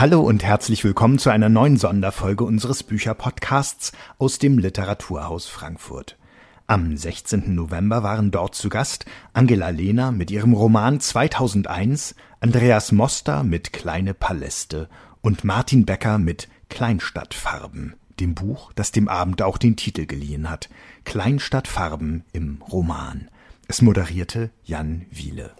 Hallo und herzlich willkommen zu einer neuen Sonderfolge unseres Bücherpodcasts aus dem Literaturhaus Frankfurt. Am 16. November waren dort zu Gast Angela Lehner mit ihrem Roman 2001, Andreas Moster mit Kleine Paläste und Martin Becker mit Kleinstadtfarben, dem Buch, das dem Abend auch den Titel geliehen hat. Kleinstadtfarben im Roman. Es moderierte Jan Wiele.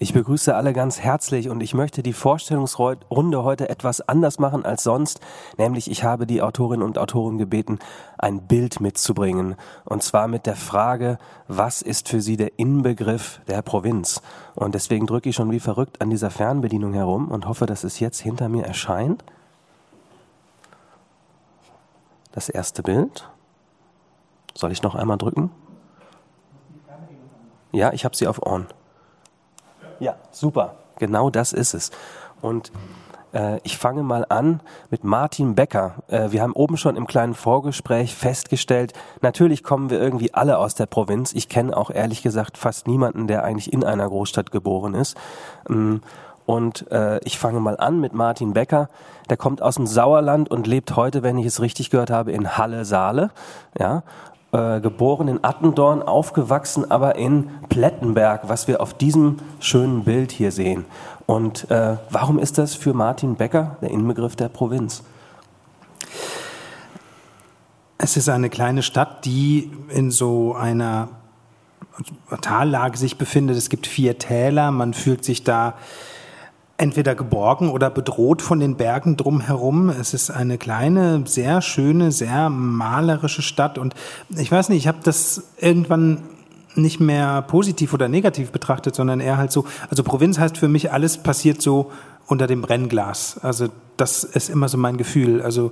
Ich begrüße alle ganz herzlich und ich möchte die Vorstellungsrunde heute etwas anders machen als sonst, nämlich ich habe die Autorinnen und Autoren gebeten, ein Bild mitzubringen und zwar mit der Frage, was ist für sie der Inbegriff der Provinz? Und deswegen drücke ich schon wie verrückt an dieser Fernbedienung herum und hoffe, dass es jetzt hinter mir erscheint. Das erste Bild. Soll ich noch einmal drücken? Ja, ich habe sie auf On. Ja, super. Genau das ist es. Und äh, ich fange mal an mit Martin Becker. Äh, wir haben oben schon im kleinen Vorgespräch festgestellt, natürlich kommen wir irgendwie alle aus der Provinz. Ich kenne auch ehrlich gesagt fast niemanden, der eigentlich in einer Großstadt geboren ist. Ähm, und äh, ich fange mal an mit Martin Becker. Der kommt aus dem Sauerland und lebt heute, wenn ich es richtig gehört habe, in Halle-Saale. Ja, äh, geboren in Attendorn, aufgewachsen aber in Plettenberg, was wir auf diesem schönen Bild hier sehen. Und äh, warum ist das für Martin Becker der Inbegriff der Provinz? Es ist eine kleine Stadt, die in so einer Tallage sich befindet. Es gibt vier Täler, man fühlt sich da entweder geborgen oder bedroht von den Bergen drumherum. Es ist eine kleine, sehr schöne, sehr malerische Stadt und ich weiß nicht, ich habe das irgendwann nicht mehr positiv oder negativ betrachtet, sondern eher halt so, also Provinz heißt für mich, alles passiert so unter dem Brennglas. Also das ist immer so mein Gefühl. Also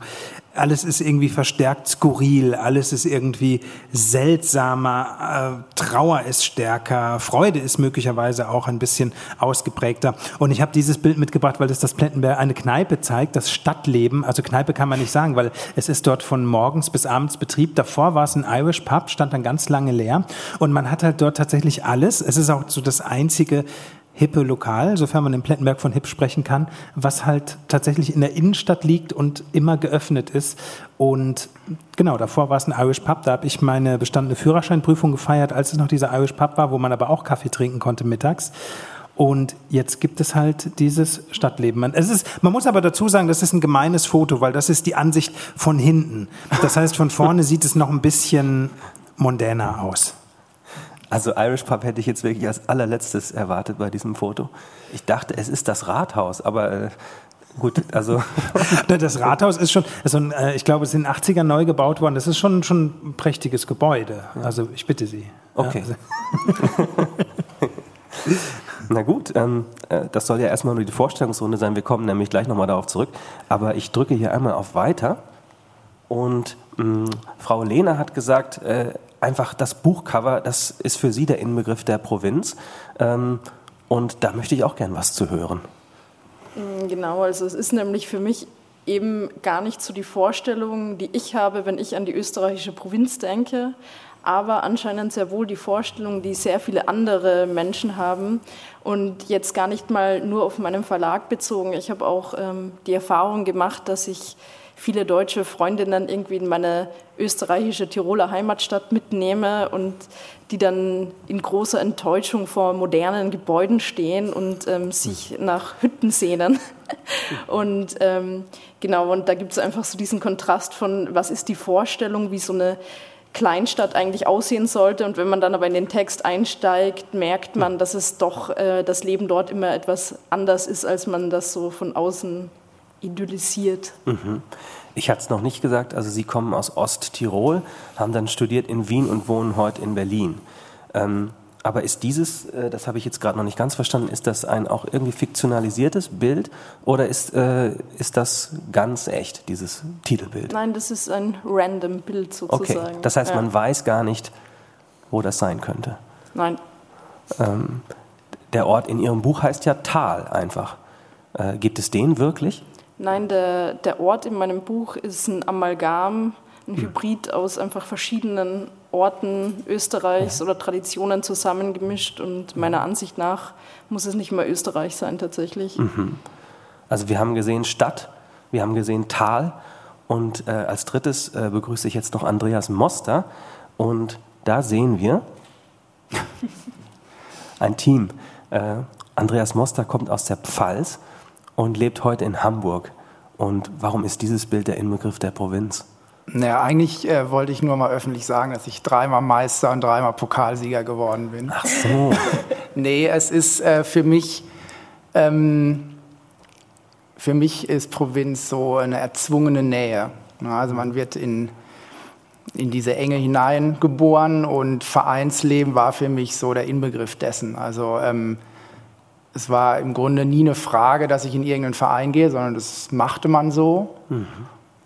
alles ist irgendwie verstärkt skurril, alles ist irgendwie seltsamer, äh, Trauer ist stärker, Freude ist möglicherweise auch ein bisschen ausgeprägter. Und ich habe dieses Bild mitgebracht, weil es das Plettenberg eine Kneipe zeigt, das Stadtleben. Also Kneipe kann man nicht sagen, weil es ist dort von morgens bis abends Betrieb. Davor war es ein Irish Pub, stand dann ganz lange leer. Und man hat halt dort tatsächlich alles. Es ist auch so das einzige hippe Lokal, sofern man im Plettenberg von hip sprechen kann, was halt tatsächlich in der Innenstadt liegt und immer geöffnet ist. Und genau, davor war es ein Irish Pub, da habe ich meine bestandene Führerscheinprüfung gefeiert, als es noch dieser Irish Pub war, wo man aber auch Kaffee trinken konnte mittags. Und jetzt gibt es halt dieses Stadtleben. Man, es ist, man muss aber dazu sagen, das ist ein gemeines Foto, weil das ist die Ansicht von hinten. Das heißt, von vorne sieht es noch ein bisschen mondäner aus. Also Irish Pub hätte ich jetzt wirklich als allerletztes erwartet bei diesem Foto. Ich dachte, es ist das Rathaus, aber äh, gut, also. das Rathaus ist schon, also, ich glaube, es ist in den 80ern neu gebaut worden. Das ist schon, schon ein prächtiges Gebäude. Also ich bitte Sie. Okay. Ja, also. Na gut, ähm, äh, das soll ja erstmal nur die Vorstellungsrunde sein. Wir kommen nämlich gleich nochmal darauf zurück. Aber ich drücke hier einmal auf Weiter. Und mh, mm, Frau Lehner hat gesagt, äh, einfach das Buchcover, das ist für Sie der Inbegriff der Provinz. Ähm, und da möchte ich auch gern was zu hören. Mm, genau, also es ist nämlich für mich eben gar nicht so die Vorstellung, die ich habe, wenn ich an die österreichische Provinz denke, aber anscheinend sehr wohl die Vorstellung, die sehr viele andere Menschen haben und jetzt gar nicht mal nur auf meinen Verlag bezogen. Ich habe auch ähm, die Erfahrung gemacht, dass ich viele deutsche Freundinnen irgendwie in meine österreichische Tiroler Heimatstadt mitnehme und die dann in großer Enttäuschung vor modernen Gebäuden stehen und ähm, sich nach Hütten sehnen. und ähm, genau, und da gibt es einfach so diesen Kontrast von, was ist die Vorstellung, wie so eine Kleinstadt eigentlich aussehen sollte. Und wenn man dann aber in den Text einsteigt, merkt man, dass es doch äh, das Leben dort immer etwas anders ist, als man das so von außen idyllisiert. Mhm. Ich hatte es noch nicht gesagt, also Sie kommen aus Osttirol, haben dann studiert in Wien und wohnen heute in Berlin. Ähm, aber ist dieses, äh, das habe ich jetzt gerade noch nicht ganz verstanden, ist das ein auch irgendwie fiktionalisiertes Bild oder ist, äh, ist das ganz echt, dieses Titelbild? Nein, das ist ein random Bild sozusagen. Okay, das heißt, ja. man weiß gar nicht, wo das sein könnte. Nein. Ähm, der Ort in Ihrem Buch heißt ja Tal einfach. Äh, gibt es den wirklich? Nein, der, der Ort in meinem Buch ist ein Amalgam ein Hybrid aus einfach verschiedenen Orten Österreichs oder Traditionen zusammengemischt und meiner Ansicht nach muss es nicht mehr Österreich sein tatsächlich. Mhm. Also wir haben gesehen Stadt, wir haben gesehen Tal und äh, als drittes äh, begrüße ich jetzt noch Andreas Moster und da sehen wir ein Team. Äh, Andreas Moster kommt aus der Pfalz und lebt heute in Hamburg. Und warum ist dieses Bild der Inbegriff der Provinz? Naja, eigentlich äh, wollte ich nur mal öffentlich sagen, dass ich dreimal Meister und dreimal Pokalsieger geworden bin. Ach so. nee, es ist äh, für mich, ähm, für mich ist Provinz so eine erzwungene Nähe. Also man wird in, in diese Enge hineingeboren und Vereinsleben war für mich so der Inbegriff dessen. Also ähm, es war im Grunde nie eine Frage, dass ich in irgendeinen Verein gehe, sondern das machte man so. Mhm.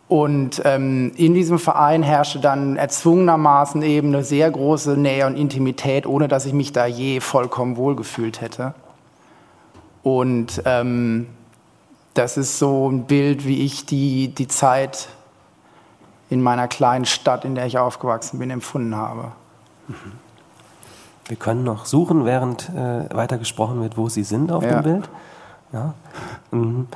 Und ähm, in diesem Verein herrschte dann erzwungenermaßen eben eine sehr große Nähe und Intimität, ohne dass ich mich da je vollkommen wohlgefühlt hätte. Und ähm, das ist so ein Bild, wie ich die, die Zeit in meiner kleinen Stadt, in der ich aufgewachsen bin, empfunden habe. Mhm. Wir können noch suchen, während äh, weiter gesprochen wird, wo Sie sind auf ja. dem Bild. Ja. Mhm.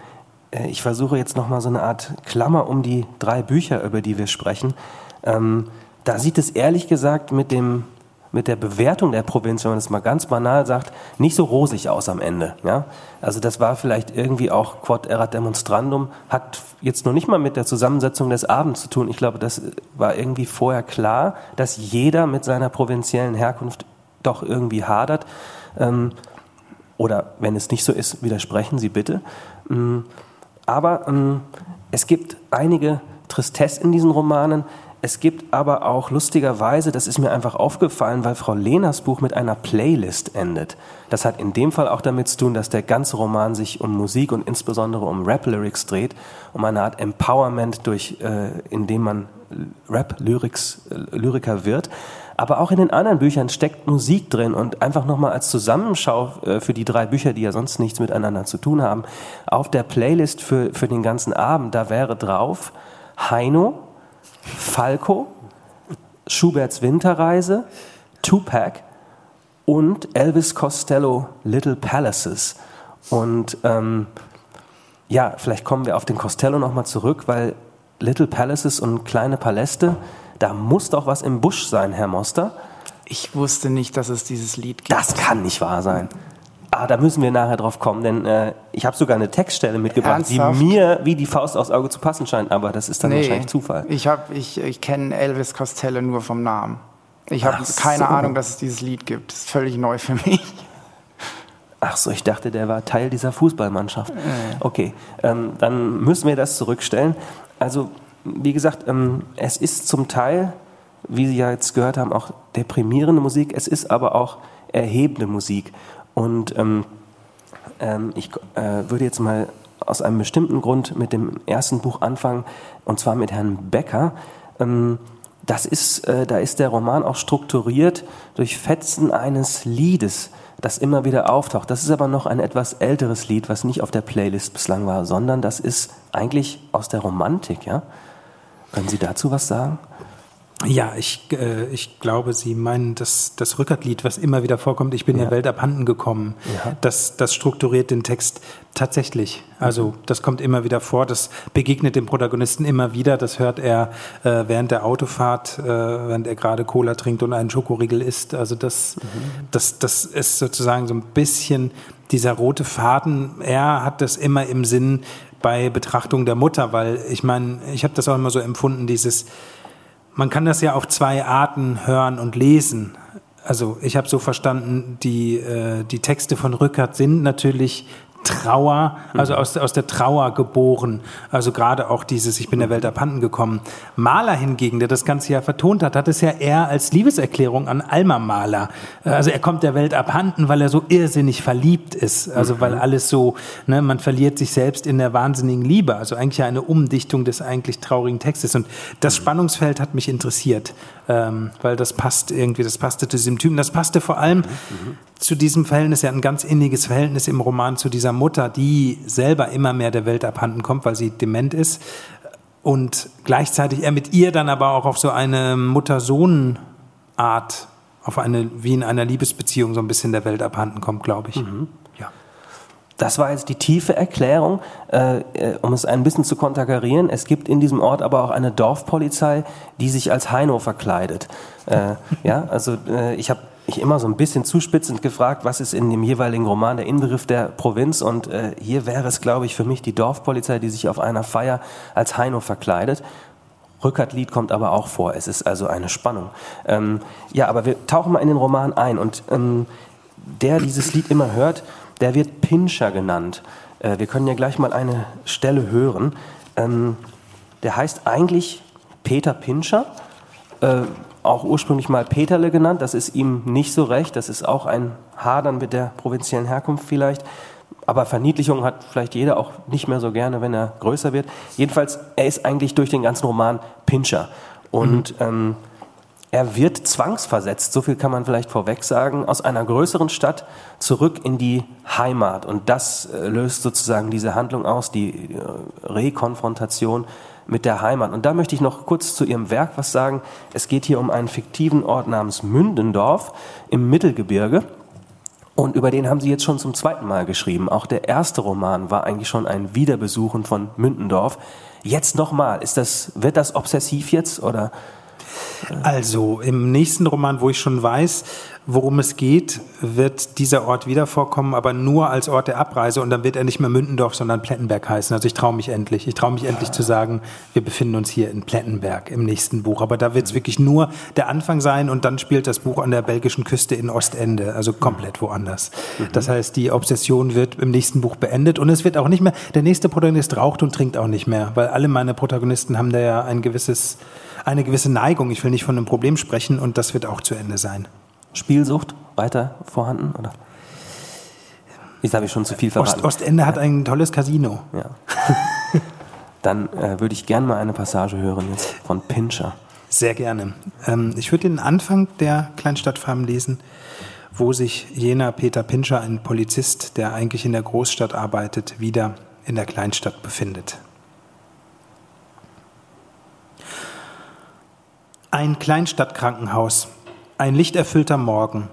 Äh, ich versuche jetzt noch mal so eine Art Klammer um die drei Bücher, über die wir sprechen. Ähm, da sieht es ehrlich gesagt mit dem mit der Bewertung der Provinz, wenn man das mal ganz banal sagt, nicht so rosig aus am Ende. Ja? Also das war vielleicht irgendwie auch Quod erat demonstrandum, hat jetzt noch nicht mal mit der Zusammensetzung des Abends zu tun. Ich glaube, das war irgendwie vorher klar, dass jeder mit seiner provinziellen Herkunft doch irgendwie hadert. Ähm, oder wenn es nicht so ist, widersprechen Sie bitte. Ähm, aber ähm, es gibt einige Tristesse in diesen Romanen. Es gibt aber auch lustigerweise, das ist mir einfach aufgefallen, weil Frau Lehners Buch mit einer Playlist endet. Das hat in dem Fall auch damit zu tun, dass der ganze Roman sich um Musik und insbesondere um Rap-Lyrics dreht, um eine Art Empowerment, durch, äh, indem man Rap-Lyriker äh, wird. Aber auch in den anderen Büchern steckt Musik drin und einfach nochmal als Zusammenschau äh, für die drei Bücher, die ja sonst nichts miteinander zu tun haben, auf der Playlist für, für den ganzen Abend, da wäre drauf Heino, Falco, Schuberts Winterreise, Tupac und Elvis Costello Little Palaces. Und ähm, ja, vielleicht kommen wir auf den Costello nochmal zurück, weil Little Palaces und kleine Paläste, da muss doch was im Busch sein, Herr Moster. Ich wusste nicht, dass es dieses Lied gibt. Das kann nicht wahr sein. Ah, da müssen wir nachher drauf kommen, denn äh, ich habe sogar eine Textstelle mitgebracht, Ernsthaft? die mir wie die Faust aufs Auge zu passen scheint, aber das ist dann nee, wahrscheinlich Zufall. Ich, ich, ich kenne Elvis Costello nur vom Namen. Ich habe keine so. Ahnung, dass es dieses Lied gibt. Das ist völlig neu für mich. Ach so, ich dachte, der war Teil dieser Fußballmannschaft. Okay, ähm, dann müssen wir das zurückstellen. Also wie gesagt, ähm, es ist zum Teil, wie Sie ja jetzt gehört haben, auch deprimierende Musik, es ist aber auch erhebende Musik. Und ähm, ähm, ich äh, würde jetzt mal aus einem bestimmten Grund mit dem ersten Buch anfangen, und zwar mit Herrn Becker. Ähm, das ist, äh, da ist der Roman auch strukturiert durch Fetzen eines Liedes, das immer wieder auftaucht. Das ist aber noch ein etwas älteres Lied, was nicht auf der Playlist bislang war, sondern das ist eigentlich aus der Romantik, ja. Können Sie dazu was sagen? Ja, ich, äh, ich glaube, Sie meinen das, das Rückertlied, was immer wieder vorkommt, ich bin ja. der Welt abhanden gekommen. Ja. Das, das strukturiert den Text tatsächlich. Also das kommt immer wieder vor, das begegnet dem Protagonisten immer wieder, das hört er äh, während der Autofahrt, äh, während er gerade Cola trinkt und einen Schokoriegel isst. Also das, mhm. das, das ist sozusagen so ein bisschen dieser rote Faden. Er hat das immer im Sinn, bei Betrachtung der Mutter, weil ich meine, ich habe das auch immer so empfunden, dieses, man kann das ja auf zwei Arten hören und lesen. Also ich habe so verstanden, die, äh, die Texte von Rückert sind natürlich Trauer, also aus, aus der Trauer geboren. Also gerade auch dieses Ich bin der Welt abhanden gekommen. Mahler hingegen, der das Ganze ja vertont hat, hat es ja eher als Liebeserklärung an Alma Mahler. Also er kommt der Welt abhanden, weil er so irrsinnig verliebt ist. Also weil mhm. alles so, ne, man verliert sich selbst in der wahnsinnigen Liebe. Also eigentlich eine Umdichtung des eigentlich traurigen Textes. Und das mhm. Spannungsfeld hat mich interessiert, ähm, weil das passt irgendwie, das passte zu diesem Typen. Das passte vor allem mhm zu diesem Verhältnis, ja ein ganz inniges Verhältnis im Roman zu dieser Mutter, die selber immer mehr der Welt abhanden kommt, weil sie dement ist. und gleichzeitig er mit ihr dann aber auch auf so eine Mutter-Sohn-Art, auf eine, wie in einer Liebesbeziehung so ein bisschen der Welt abhanden kommt, glaube ich. Mhm. Ja. Das war jetzt die tiefe Erklärung, äh, äh, um es ein bisschen zu konterkarieren. Es gibt in diesem Ort aber auch eine Dorfpolizei, die sich als Heino verkleidet. Äh, ja, also äh, ich habe ich immer so ein bisschen zuspitzend gefragt, was ist in dem jeweiligen Roman der Inbegriff der Provinz und äh, hier wäre es, glaube ich, für mich die Dorfpolizei, die sich auf einer Feier als Heino verkleidet. Rückertlied kommt aber auch vor. Es ist also eine Spannung. Ähm, ja, aber wir tauchen mal in den Roman ein und ähm, der dieses Lied immer hört, der wird Pinscher genannt. Äh, wir können ja gleich mal eine Stelle hören. Ähm, der heißt eigentlich Peter Pinscher. Äh, auch ursprünglich mal Peterle genannt. Das ist ihm nicht so recht. Das ist auch ein Hadern mit der provinziellen Herkunft vielleicht. Aber Verniedlichung hat vielleicht jeder auch nicht mehr so gerne, wenn er größer wird. Jedenfalls, er ist eigentlich durch den ganzen Roman Pinscher. Und mhm. ähm, er wird zwangsversetzt, so viel kann man vielleicht vorweg sagen, aus einer größeren Stadt zurück in die Heimat. Und das äh, löst sozusagen diese Handlung aus, die äh, Rekonfrontation mit der Heimat. Und da möchte ich noch kurz zu Ihrem Werk was sagen. Es geht hier um einen fiktiven Ort namens Mündendorf im Mittelgebirge. Und über den haben Sie jetzt schon zum zweiten Mal geschrieben. Auch der erste Roman war eigentlich schon ein Wiederbesuchen von Mündendorf. Jetzt nochmal, ist das, wird das obsessiv jetzt oder? Also im nächsten Roman, wo ich schon weiß, worum es geht, wird dieser Ort wieder vorkommen, aber nur als Ort der Abreise und dann wird er nicht mehr Mündendorf, sondern Plettenberg heißen. Also ich traue mich endlich. Ich traue mich endlich zu sagen, wir befinden uns hier in Plettenberg im nächsten Buch. Aber da wird es wirklich nur der Anfang sein und dann spielt das Buch an der belgischen Küste in Ostende, also komplett woanders. Mhm. Das heißt, die Obsession wird im nächsten Buch beendet und es wird auch nicht mehr, der nächste Protagonist raucht und trinkt auch nicht mehr, weil alle meine Protagonisten haben da ja ein gewisses eine gewisse Neigung. Ich will nicht von einem Problem sprechen und das wird auch zu Ende sein. Spielsucht weiter vorhanden? Oder? Jetzt habe ich schon zu viel verraten. Ost, Ostende hat ein tolles Casino. Ja. Dann äh, würde ich gerne mal eine Passage hören jetzt von Pinscher. Sehr gerne. Ähm, ich würde den Anfang der Kleinstadtfarm lesen, wo sich jener Peter Pinscher, ein Polizist, der eigentlich in der Großstadt arbeitet, wieder in der Kleinstadt befindet. Ein Kleinstadtkrankenhaus ein lichterfüllter Morgen,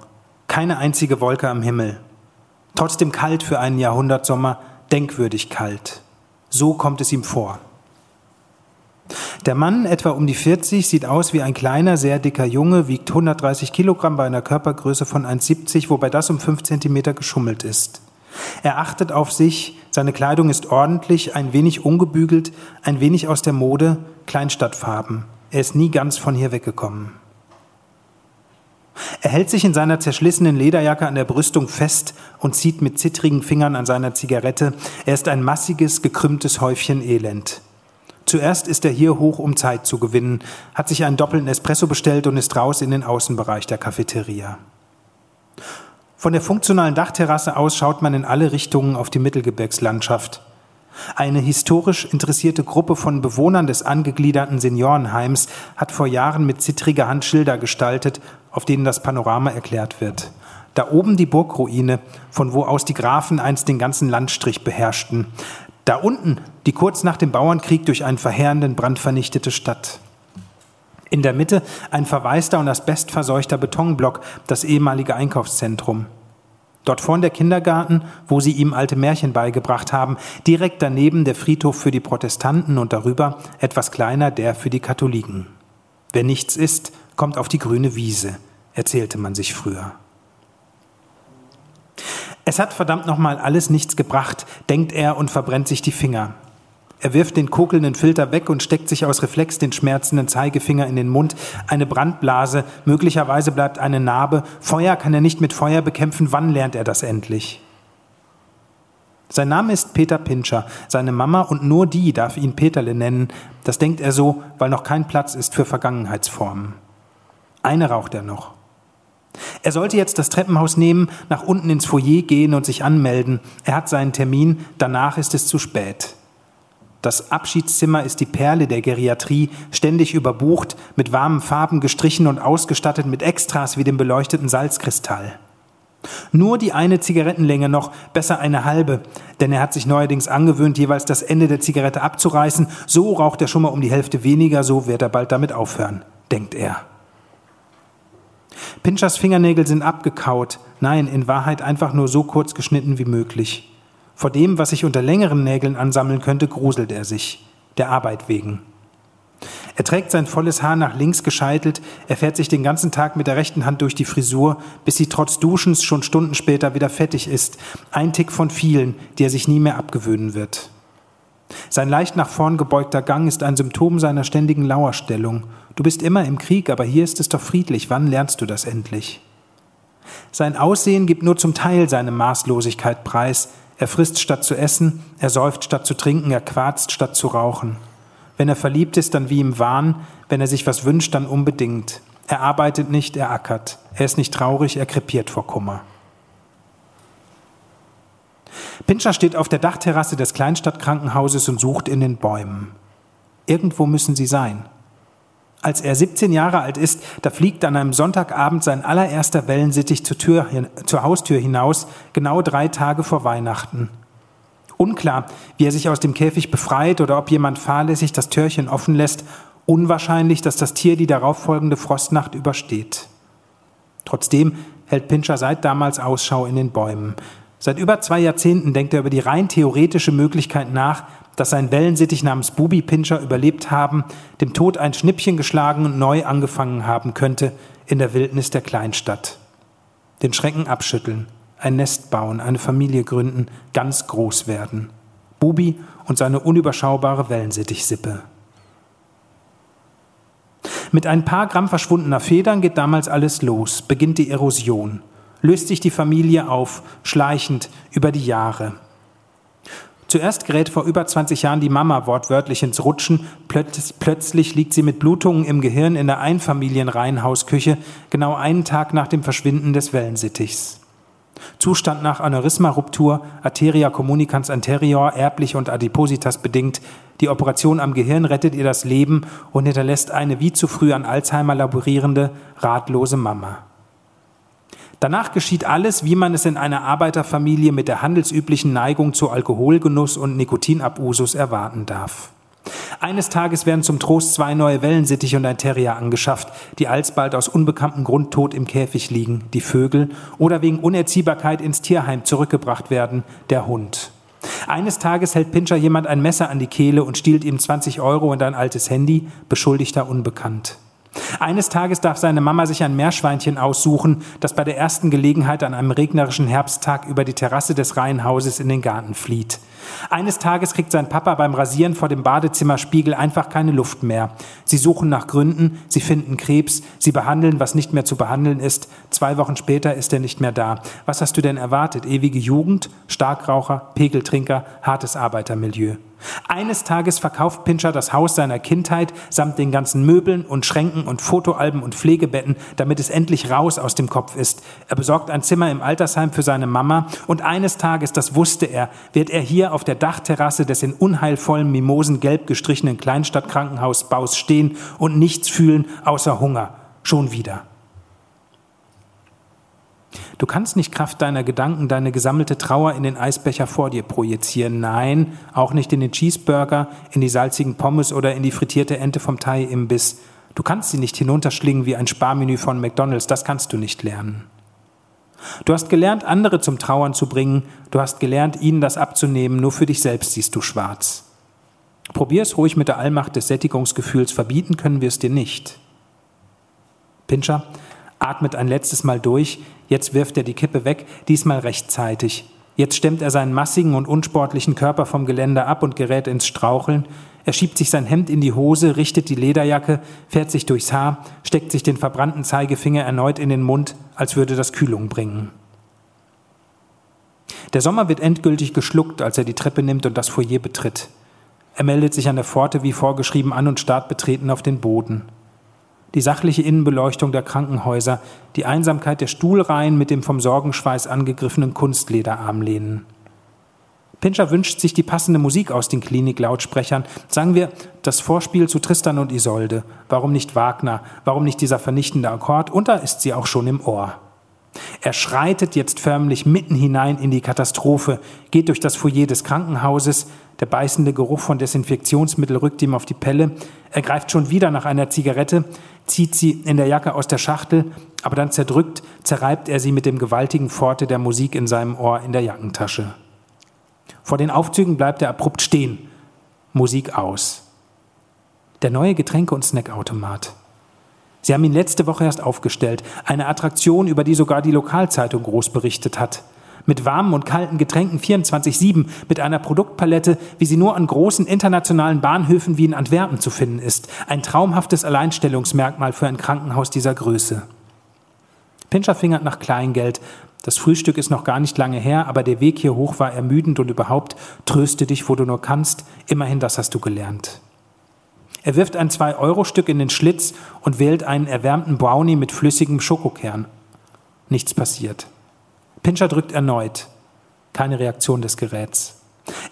keine einzige Wolke am Himmel. Trotzdem kalt für einen Jahrhundertsommer, denkwürdig kalt. So kommt es ihm vor. Der Mann, etwa um die 40, sieht aus wie ein kleiner, sehr dicker Junge, wiegt 130 Kilogramm bei einer Körpergröße von 1,70, wobei das um 5 Zentimeter geschummelt ist. Er achtet auf sich, seine Kleidung ist ordentlich, ein wenig ungebügelt, ein wenig aus der Mode, Kleinstadtfarben. Er ist nie ganz von hier weggekommen. Er hält sich in seiner zerschlissenen Lederjacke an der Brüstung fest und zieht mit zittrigen Fingern an seiner Zigarette. Er ist ein massiges, gekrümmtes Häufchen Elend. Zuerst ist er hier hoch, um Zeit zu gewinnen, hat sich einen doppelten Espresso bestellt und ist raus in den Außenbereich der Cafeteria. Von der funktionalen Dachterrasse aus schaut man in alle Richtungen auf die Mittelgebirgslandschaft. Eine historisch interessierte Gruppe von Bewohnern des angegliederten Seniorenheims hat vor Jahren mit zittriger Hand Schilder gestaltet, auf denen das Panorama erklärt wird. Da oben die Burgruine, von wo aus die Grafen einst den ganzen Landstrich beherrschten. Da unten die kurz nach dem Bauernkrieg durch einen verheerenden Brand vernichtete Stadt. In der Mitte ein verwaister und asbestverseuchter Betonblock, das ehemalige Einkaufszentrum. Dort vorn der Kindergarten, wo sie ihm alte Märchen beigebracht haben, direkt daneben der Friedhof für die Protestanten und darüber, etwas kleiner, der für die Katholiken. Wer nichts ist, kommt auf die grüne Wiese, erzählte man sich früher. Es hat verdammt nochmal alles nichts gebracht, denkt er und verbrennt sich die Finger. Er wirft den kokelnden Filter weg und steckt sich aus Reflex den schmerzenden Zeigefinger in den Mund. Eine Brandblase, möglicherweise bleibt eine Narbe. Feuer kann er nicht mit Feuer bekämpfen. Wann lernt er das endlich? Sein Name ist Peter Pinscher. Seine Mama und nur die darf ihn Peterle nennen. Das denkt er so, weil noch kein Platz ist für Vergangenheitsformen. Eine raucht er noch. Er sollte jetzt das Treppenhaus nehmen, nach unten ins Foyer gehen und sich anmelden. Er hat seinen Termin, danach ist es zu spät. Das Abschiedszimmer ist die Perle der Geriatrie, ständig überbucht, mit warmen Farben gestrichen und ausgestattet mit Extras wie dem beleuchteten Salzkristall. Nur die eine Zigarettenlänge noch, besser eine halbe, denn er hat sich neuerdings angewöhnt, jeweils das Ende der Zigarette abzureißen. So raucht er schon mal um die Hälfte weniger, so wird er bald damit aufhören, denkt er. Pinchers Fingernägel sind abgekaut, nein, in Wahrheit einfach nur so kurz geschnitten wie möglich. Vor dem, was sich unter längeren Nägeln ansammeln könnte, gruselt er sich, der Arbeit wegen. Er trägt sein volles Haar nach links gescheitelt, er fährt sich den ganzen Tag mit der rechten Hand durch die Frisur, bis sie trotz Duschens schon Stunden später wieder fettig ist. Ein Tick von vielen, die er sich nie mehr abgewöhnen wird. Sein leicht nach vorn gebeugter Gang ist ein Symptom seiner ständigen Lauerstellung. Du bist immer im Krieg, aber hier ist es doch friedlich. Wann lernst du das endlich? Sein Aussehen gibt nur zum Teil seine Maßlosigkeit preis. Er frisst statt zu essen, er säuft statt zu trinken, er quarzt statt zu rauchen. Wenn er verliebt ist, dann wie im Wahn. Wenn er sich was wünscht, dann unbedingt. Er arbeitet nicht, er ackert. Er ist nicht traurig, er krepiert vor Kummer. Pinscher steht auf der Dachterrasse des Kleinstadtkrankenhauses und sucht in den Bäumen. Irgendwo müssen sie sein. Als er 17 Jahre alt ist, da fliegt an einem Sonntagabend sein allererster Wellensittich zur, Tür, zur Haustür hinaus, genau drei Tage vor Weihnachten. Unklar, wie er sich aus dem Käfig befreit oder ob jemand fahrlässig das Türchen offen lässt. Unwahrscheinlich, dass das Tier die darauffolgende Frostnacht übersteht. Trotzdem hält Pinscher seit damals Ausschau in den Bäumen. Seit über zwei Jahrzehnten denkt er über die rein theoretische Möglichkeit nach, dass sein Wellensittich namens Bubi Pinscher überlebt haben, dem Tod ein Schnippchen geschlagen und neu angefangen haben könnte in der Wildnis der Kleinstadt. Den Schrecken abschütteln, ein Nest bauen, eine Familie gründen, ganz groß werden. Bubi und seine unüberschaubare Wellensittichsippe. Mit ein paar Gramm verschwundener Federn geht damals alles los, beginnt die Erosion, löst sich die Familie auf, schleichend über die Jahre. Zuerst gerät vor über 20 Jahren die Mama wortwörtlich ins Rutschen. Plötzlich liegt sie mit Blutungen im Gehirn in der Einfamilienreihenhausküche, genau einen Tag nach dem Verschwinden des Wellensittichs. Zustand nach Aneurysma-Ruptur, Arteria communicans anterior, erblich und Adipositas bedingt. Die Operation am Gehirn rettet ihr das Leben und hinterlässt eine wie zu früh an Alzheimer laborierende, ratlose Mama. Danach geschieht alles, wie man es in einer Arbeiterfamilie mit der handelsüblichen Neigung zu Alkoholgenuss und Nikotinabusus erwarten darf. Eines Tages werden zum Trost zwei neue Wellensittiche und ein Terrier angeschafft, die alsbald aus unbekanntem Grund tot im Käfig liegen, die Vögel, oder wegen Unerziehbarkeit ins Tierheim zurückgebracht werden, der Hund. Eines Tages hält Pinscher jemand ein Messer an die Kehle und stiehlt ihm 20 Euro und ein altes Handy, beschuldigter unbekannt. Eines Tages darf seine Mama sich ein Meerschweinchen aussuchen, das bei der ersten Gelegenheit an einem regnerischen Herbsttag über die Terrasse des Reihenhauses in den Garten flieht. Eines Tages kriegt sein Papa beim Rasieren vor dem Badezimmerspiegel einfach keine Luft mehr. Sie suchen nach Gründen, sie finden Krebs, sie behandeln, was nicht mehr zu behandeln ist. Zwei Wochen später ist er nicht mehr da. Was hast du denn erwartet? Ewige Jugend, Starkraucher, Pegeltrinker, hartes Arbeitermilieu. Eines Tages verkauft Pinscher das Haus seiner Kindheit samt den ganzen Möbeln und Schränken und Fotoalben und Pflegebetten, damit es endlich raus aus dem Kopf ist. Er besorgt ein Zimmer im Altersheim für seine Mama und eines Tages, das wusste er, wird er hier auf der Dachterrasse des in unheilvollem Mimosengelb gestrichenen Kleinstadtkrankenhausbaus stehen und nichts fühlen außer Hunger. Schon wieder. Du kannst nicht Kraft deiner Gedanken deine gesammelte Trauer in den Eisbecher vor dir projizieren. Nein, auch nicht in den Cheeseburger, in die salzigen Pommes oder in die frittierte Ente vom Thai-Imbiss. Du kannst sie nicht hinunterschlingen wie ein Sparmenü von McDonalds. Das kannst du nicht lernen. Du hast gelernt, andere zum Trauern zu bringen. Du hast gelernt, ihnen das abzunehmen. Nur für dich selbst siehst du schwarz. Probier es ruhig mit der Allmacht des Sättigungsgefühls. Verbieten können wir es dir nicht. Pinscher, atmet ein letztes Mal durch, jetzt wirft er die Kippe weg, diesmal rechtzeitig. Jetzt stemmt er seinen massigen und unsportlichen Körper vom Geländer ab und gerät ins Straucheln. Er schiebt sich sein Hemd in die Hose, richtet die Lederjacke, fährt sich durchs Haar, steckt sich den verbrannten Zeigefinger erneut in den Mund, als würde das Kühlung bringen. Der Sommer wird endgültig geschluckt, als er die Treppe nimmt und das Foyer betritt. Er meldet sich an der Pforte wie vorgeschrieben an und starrt betreten auf den Boden die sachliche Innenbeleuchtung der Krankenhäuser, die Einsamkeit der Stuhlreihen mit dem vom Sorgenschweiß angegriffenen Kunstlederarmlehnen. Pinscher wünscht sich die passende Musik aus den Kliniklautsprechern. Sagen wir das Vorspiel zu Tristan und Isolde. Warum nicht Wagner? Warum nicht dieser vernichtende Akkord? Und da ist sie auch schon im Ohr. Er schreitet jetzt förmlich mitten hinein in die Katastrophe, geht durch das Foyer des Krankenhauses, der beißende Geruch von Desinfektionsmittel rückt ihm auf die Pelle, er greift schon wieder nach einer Zigarette, zieht sie in der Jacke aus der Schachtel, aber dann zerdrückt, zerreibt er sie mit dem gewaltigen Pforte der Musik in seinem Ohr in der Jackentasche. Vor den Aufzügen bleibt er abrupt stehen. Musik aus. Der neue Getränke- und Snackautomat. Sie haben ihn letzte Woche erst aufgestellt. Eine Attraktion, über die sogar die Lokalzeitung groß berichtet hat. Mit warmen und kalten Getränken 24-7, mit einer Produktpalette, wie sie nur an großen internationalen Bahnhöfen wie in Antwerpen zu finden ist. Ein traumhaftes Alleinstellungsmerkmal für ein Krankenhaus dieser Größe. Pinscher fingert nach Kleingeld. Das Frühstück ist noch gar nicht lange her, aber der Weg hier hoch war ermüdend und überhaupt tröste dich, wo du nur kannst. Immerhin das hast du gelernt. Er wirft ein 2-Euro-Stück in den Schlitz und wählt einen erwärmten Brownie mit flüssigem Schokokern. Nichts passiert. Pinscher drückt erneut. Keine Reaktion des Geräts.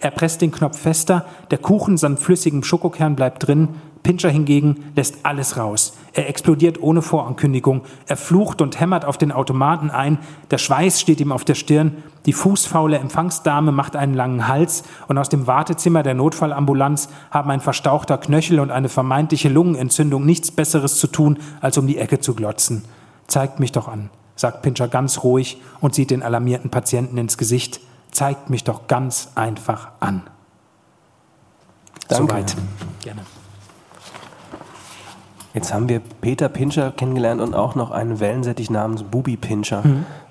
Er presst den Knopf fester, der Kuchen samt flüssigem Schokokern bleibt drin, Pinscher hingegen lässt alles raus. Er explodiert ohne Vorankündigung. Er flucht und hämmert auf den Automaten ein. Der Schweiß steht ihm auf der Stirn. Die fußfaule Empfangsdame macht einen langen Hals und aus dem Wartezimmer der Notfallambulanz haben ein verstauchter Knöchel und eine vermeintliche Lungenentzündung nichts Besseres zu tun, als um die Ecke zu glotzen. Zeigt mich doch an, sagt Pinscher ganz ruhig und sieht den alarmierten Patienten ins Gesicht. Zeigt mich doch ganz einfach an. Danke. Soweit. Gerne. Jetzt haben wir Peter Pinscher kennengelernt und auch noch einen Wellensättich namens Bubi Pinscher.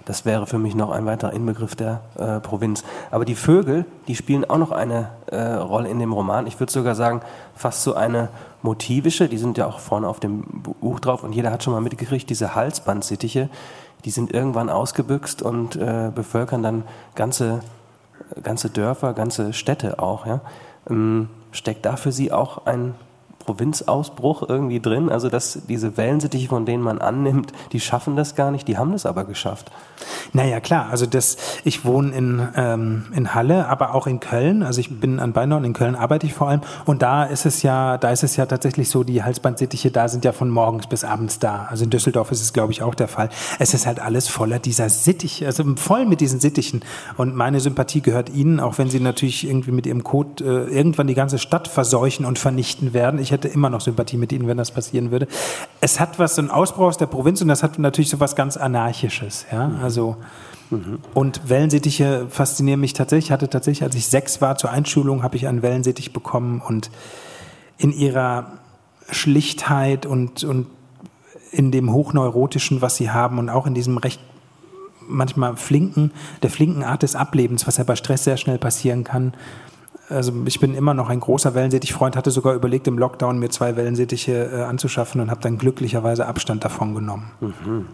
Das wäre für mich noch ein weiterer Inbegriff der äh, Provinz. Aber die Vögel, die spielen auch noch eine äh, Rolle in dem Roman. Ich würde sogar sagen, fast so eine motivische. Die sind ja auch vorne auf dem Buch drauf und jeder hat schon mal mitgekriegt, diese Halsbandsittiche, die sind irgendwann ausgebüxt und äh, bevölkern dann ganze, ganze Dörfer, ganze Städte auch. Ja? Ähm, steckt da für Sie auch ein Provinzausbruch irgendwie drin. Also dass diese Wellensittiche, von denen man annimmt, die schaffen das gar nicht, die haben das aber geschafft. Naja, klar. Also das, ich wohne in, ähm, in Halle, aber auch in Köln. Also ich bin an Beinau und in Köln arbeite ich vor allem. Und da ist es ja, da ist es ja tatsächlich so, die Halsbandsittiche da sind ja von morgens bis abends da. Also in Düsseldorf ist es, glaube ich, auch der Fall. Es ist halt alles voller dieser Sittich, also voll mit diesen Sittichen. Und meine Sympathie gehört ihnen, auch wenn sie natürlich irgendwie mit ihrem Code äh, irgendwann die ganze Stadt verseuchen und vernichten werden. Ich hätte immer noch Sympathie mit ihnen, wenn das passieren würde. Es hat was, so ein Ausbruch aus der Provinz und das hat natürlich so was ganz Anarchisches. Ja? Also, und Wellensittiche faszinieren mich tatsächlich. Ich hatte tatsächlich, als ich sechs war zur Einschulung, habe ich einen Wellensittich bekommen und in ihrer Schlichtheit und, und in dem Hochneurotischen, was sie haben und auch in diesem recht manchmal flinken, der flinken Art des Ablebens, was ja bei Stress sehr schnell passieren kann. Also ich bin immer noch ein großer Wellensittich-Freund, hatte sogar überlegt, im Lockdown mir zwei Wellensittiche äh, anzuschaffen und habe dann glücklicherweise Abstand davon genommen. Ein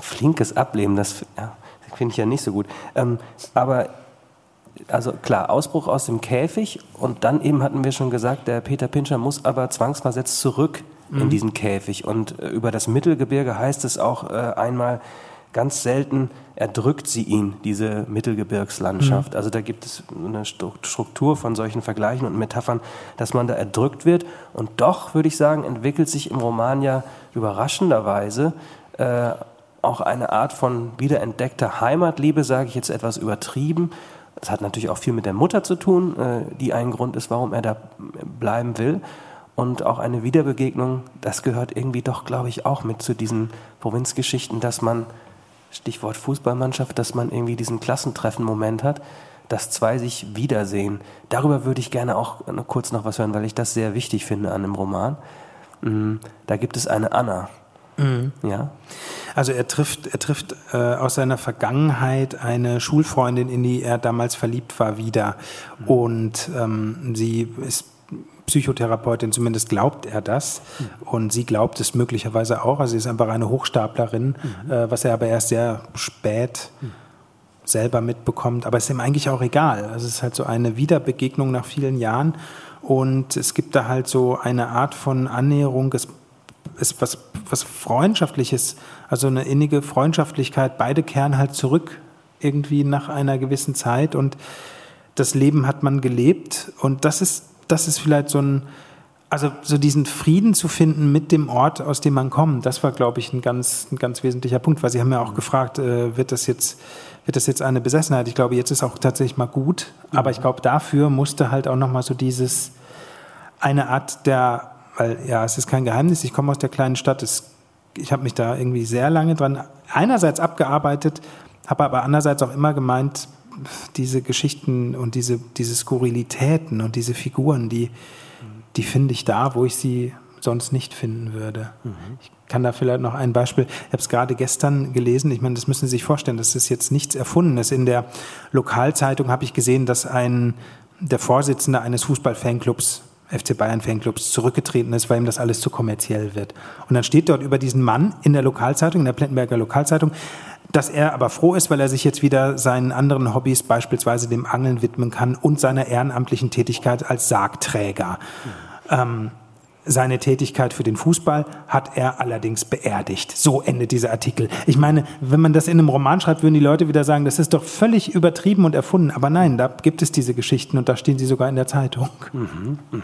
flinkes Ableben, das ja, finde ich ja nicht so gut. Ähm, aber also klar, Ausbruch aus dem Käfig und dann eben hatten wir schon gesagt, der Peter Pinscher muss aber zwangsversetzt zurück in diesen Käfig. Und äh, über das Mittelgebirge heißt es auch äh, einmal ganz selten, erdrückt sie ihn, diese Mittelgebirgslandschaft. Also da gibt es eine Stru- Struktur von solchen Vergleichen und Metaphern, dass man da erdrückt wird. Und doch, würde ich sagen, entwickelt sich im Roman ja überraschenderweise äh, auch eine Art von wiederentdeckter Heimatliebe, sage ich jetzt etwas übertrieben. Das hat natürlich auch viel mit der Mutter zu tun, äh, die ein Grund ist, warum er da bleiben will. Und auch eine Wiederbegegnung, das gehört irgendwie doch, glaube ich, auch mit zu diesen Provinzgeschichten, dass man, Stichwort Fußballmannschaft, dass man irgendwie diesen Klassentreffen-Moment hat, dass zwei sich wiedersehen. Darüber würde ich gerne auch kurz noch was hören, weil ich das sehr wichtig finde an dem Roman. Mm, Da gibt es eine Anna. Ja, Also er trifft, er trifft äh, aus seiner Vergangenheit eine Schulfreundin, in die er damals verliebt war, wieder. Und ähm, sie ist Psychotherapeutin, zumindest glaubt er das. Und sie glaubt es möglicherweise auch. Also sie ist einfach eine Hochstaplerin, äh, was er aber erst sehr spät selber mitbekommt. Aber es ist ihm eigentlich auch egal. Also es ist halt so eine Wiederbegegnung nach vielen Jahren. Und es gibt da halt so eine Art von Annäherung. Es ist was, was Freundschaftliches, also eine innige Freundschaftlichkeit. Beide kehren halt zurück irgendwie nach einer gewissen Zeit und das Leben hat man gelebt und das ist, das ist vielleicht so ein also so diesen Frieden zu finden mit dem Ort, aus dem man kommt, das war, glaube ich, ein ganz, ein ganz wesentlicher Punkt, weil Sie haben ja auch gefragt, äh, wird das jetzt wird das jetzt eine Besessenheit? Ich glaube, jetzt ist auch tatsächlich mal gut, aber ich glaube, dafür musste halt auch noch mal so dieses eine Art der, weil ja, es ist kein Geheimnis, ich komme aus der kleinen Stadt, es, ich habe mich da irgendwie sehr lange dran einerseits abgearbeitet, habe aber andererseits auch immer gemeint, diese Geschichten und diese, diese Skurrilitäten und diese Figuren, die, die finde ich da, wo ich sie sonst nicht finden würde. Mhm. Ich kann da vielleicht noch ein Beispiel, ich habe es gerade gestern gelesen, ich meine, das müssen Sie sich vorstellen, das ist jetzt nichts Erfundenes. In der Lokalzeitung habe ich gesehen, dass ein, der Vorsitzende eines Fußballfanclubs FC Bayern Fanclubs zurückgetreten ist, weil ihm das alles zu kommerziell wird. Und dann steht dort über diesen Mann in der Lokalzeitung, in der Plettenberger Lokalzeitung, dass er aber froh ist, weil er sich jetzt wieder seinen anderen Hobbys, beispielsweise dem Angeln, widmen kann und seiner ehrenamtlichen Tätigkeit als Sargträger. Mhm. Ähm, seine Tätigkeit für den Fußball hat er allerdings beerdigt. So endet dieser Artikel. Ich meine, wenn man das in einem Roman schreibt, würden die Leute wieder sagen, das ist doch völlig übertrieben und erfunden. Aber nein, da gibt es diese Geschichten und da stehen sie sogar in der Zeitung. Mhm, mh.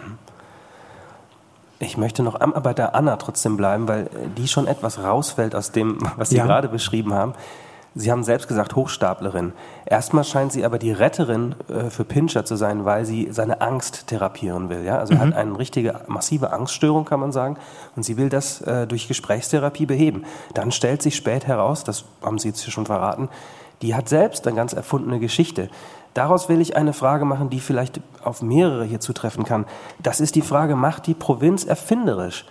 Ich möchte noch am, bei der Anna trotzdem bleiben, weil die schon etwas rausfällt aus dem, was Sie ja. gerade beschrieben haben. Sie haben selbst gesagt, Hochstaplerin. Erstmal scheint sie aber die Retterin äh, für Pinscher zu sein, weil sie seine Angst therapieren will. Ja? Also mhm. er hat mhm. eine richtige massive Angststörung, kann man sagen. Und sie will das äh, durch Gesprächstherapie beheben. Dann stellt sich spät heraus, das haben Sie jetzt schon verraten, die hat selbst eine ganz erfundene Geschichte. Daraus will ich eine Frage machen, die vielleicht auf mehrere hier zutreffen kann. Das ist die Frage, macht die Provinz erfinderisch?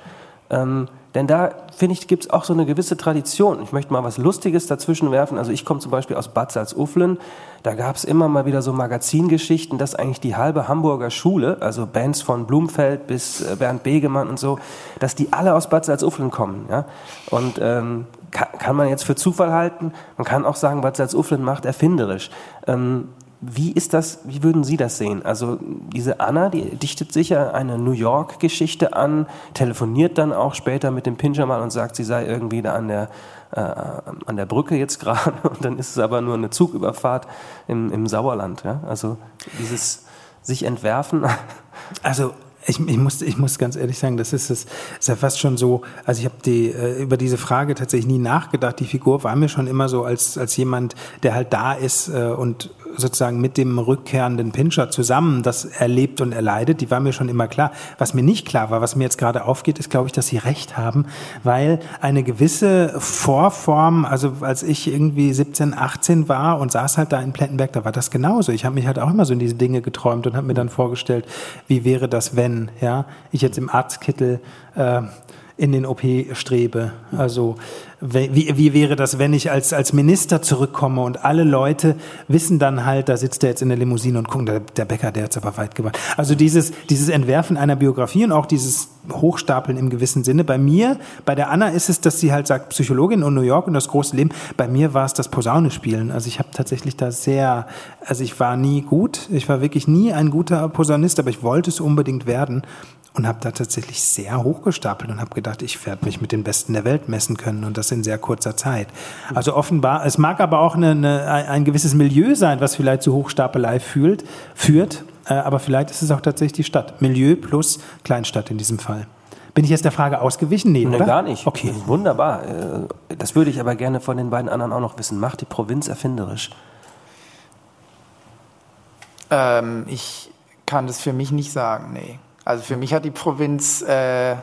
Ähm, denn da, finde ich, gibt es auch so eine gewisse Tradition. Ich möchte mal was Lustiges dazwischen werfen. Also ich komme zum Beispiel aus Bad Salzuflen. Da gab es immer mal wieder so Magazingeschichten, dass eigentlich die halbe Hamburger Schule, also Bands von Blumfeld bis äh, Bernd Begemann und so, dass die alle aus Bad Salzuflen kommen. Ja? Und ähm, kann, kann man jetzt für Zufall halten. Man kann auch sagen, Bad Salzuflen macht erfinderisch. Ähm, wie ist das, wie würden Sie das sehen? Also diese Anna, die dichtet sicher eine New York-Geschichte an, telefoniert dann auch später mit dem Pinscher mal und sagt, sie sei irgendwie da an der, äh, an der Brücke jetzt gerade und dann ist es aber nur eine Zugüberfahrt im, im Sauerland. Ja? Also dieses sich entwerfen. Also ich, ich, muss, ich muss ganz ehrlich sagen, das ist, das ist ja fast schon so, also ich habe die, äh, über diese Frage tatsächlich nie nachgedacht. Die Figur war mir schon immer so als, als jemand, der halt da ist äh, und sozusagen mit dem rückkehrenden Pinscher zusammen das erlebt und erleidet, die war mir schon immer klar. Was mir nicht klar war, was mir jetzt gerade aufgeht, ist, glaube ich, dass sie recht haben, weil eine gewisse Vorform, also als ich irgendwie 17, 18 war und saß halt da in Plettenberg, da war das genauso. Ich habe mich halt auch immer so in diese Dinge geträumt und habe mir dann vorgestellt, wie wäre das, wenn ja, ich jetzt im Arztkittel äh, in den OP strebe. Also wie, wie wäre das, wenn ich als, als Minister zurückkomme und alle Leute wissen dann halt, da sitzt er jetzt in der Limousine und gucken, der, der Bäcker, der hat's aber weit gebracht. Also dieses, dieses Entwerfen einer Biografie und auch dieses Hochstapeln im gewissen Sinne. Bei mir, bei der Anna ist es, dass sie halt sagt, Psychologin und New York und das große Leben. Bei mir war es das Posaune spielen. Also ich habe tatsächlich da sehr, also ich war nie gut. Ich war wirklich nie ein guter Posaunist, aber ich wollte es unbedingt werden und habe da tatsächlich sehr hochgestapelt und habe gedacht, ich werde mich mit den Besten der Welt messen können und das in sehr kurzer Zeit. Also offenbar, es mag aber auch eine, eine, ein gewisses Milieu sein, was vielleicht zu Hochstapelei fühlt, führt, äh, aber vielleicht ist es auch tatsächlich die Stadt. Milieu plus Kleinstadt in diesem Fall. Bin ich jetzt der Frage ausgewichen? Nee, nee gar nicht. Okay. Wunderbar. Äh, das würde ich aber gerne von den beiden anderen auch noch wissen. Macht die Provinz erfinderisch? Ähm, ich kann das für mich nicht sagen, nee. Also für mich hat die Provinz, äh,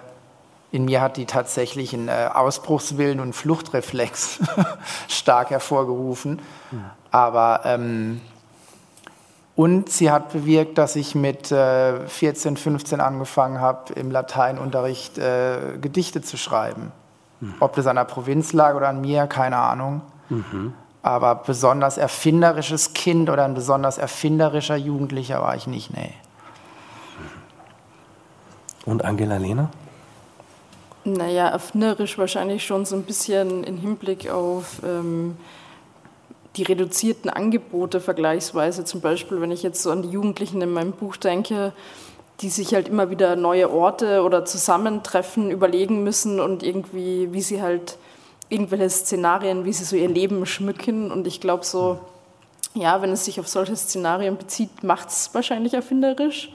in mir hat die tatsächlich einen äh, Ausbruchswillen und Fluchtreflex stark hervorgerufen. Mhm. Aber ähm, und sie hat bewirkt, dass ich mit äh, 14, 15 angefangen habe, im Lateinunterricht äh, Gedichte zu schreiben. Mhm. Ob das an der Provinz lag oder an mir, keine Ahnung. Mhm. Aber besonders erfinderisches Kind oder ein besonders erfinderischer Jugendlicher war ich nicht, nee. Und Angela Lehner? Naja, erfinderisch wahrscheinlich schon so ein bisschen im Hinblick auf ähm, die reduzierten Angebote vergleichsweise. Zum Beispiel, wenn ich jetzt so an die Jugendlichen in meinem Buch denke, die sich halt immer wieder neue Orte oder Zusammentreffen überlegen müssen und irgendwie, wie sie halt irgendwelche Szenarien, wie sie so ihr Leben schmücken. Und ich glaube so, ja, wenn es sich auf solche Szenarien bezieht, macht es wahrscheinlich erfinderisch.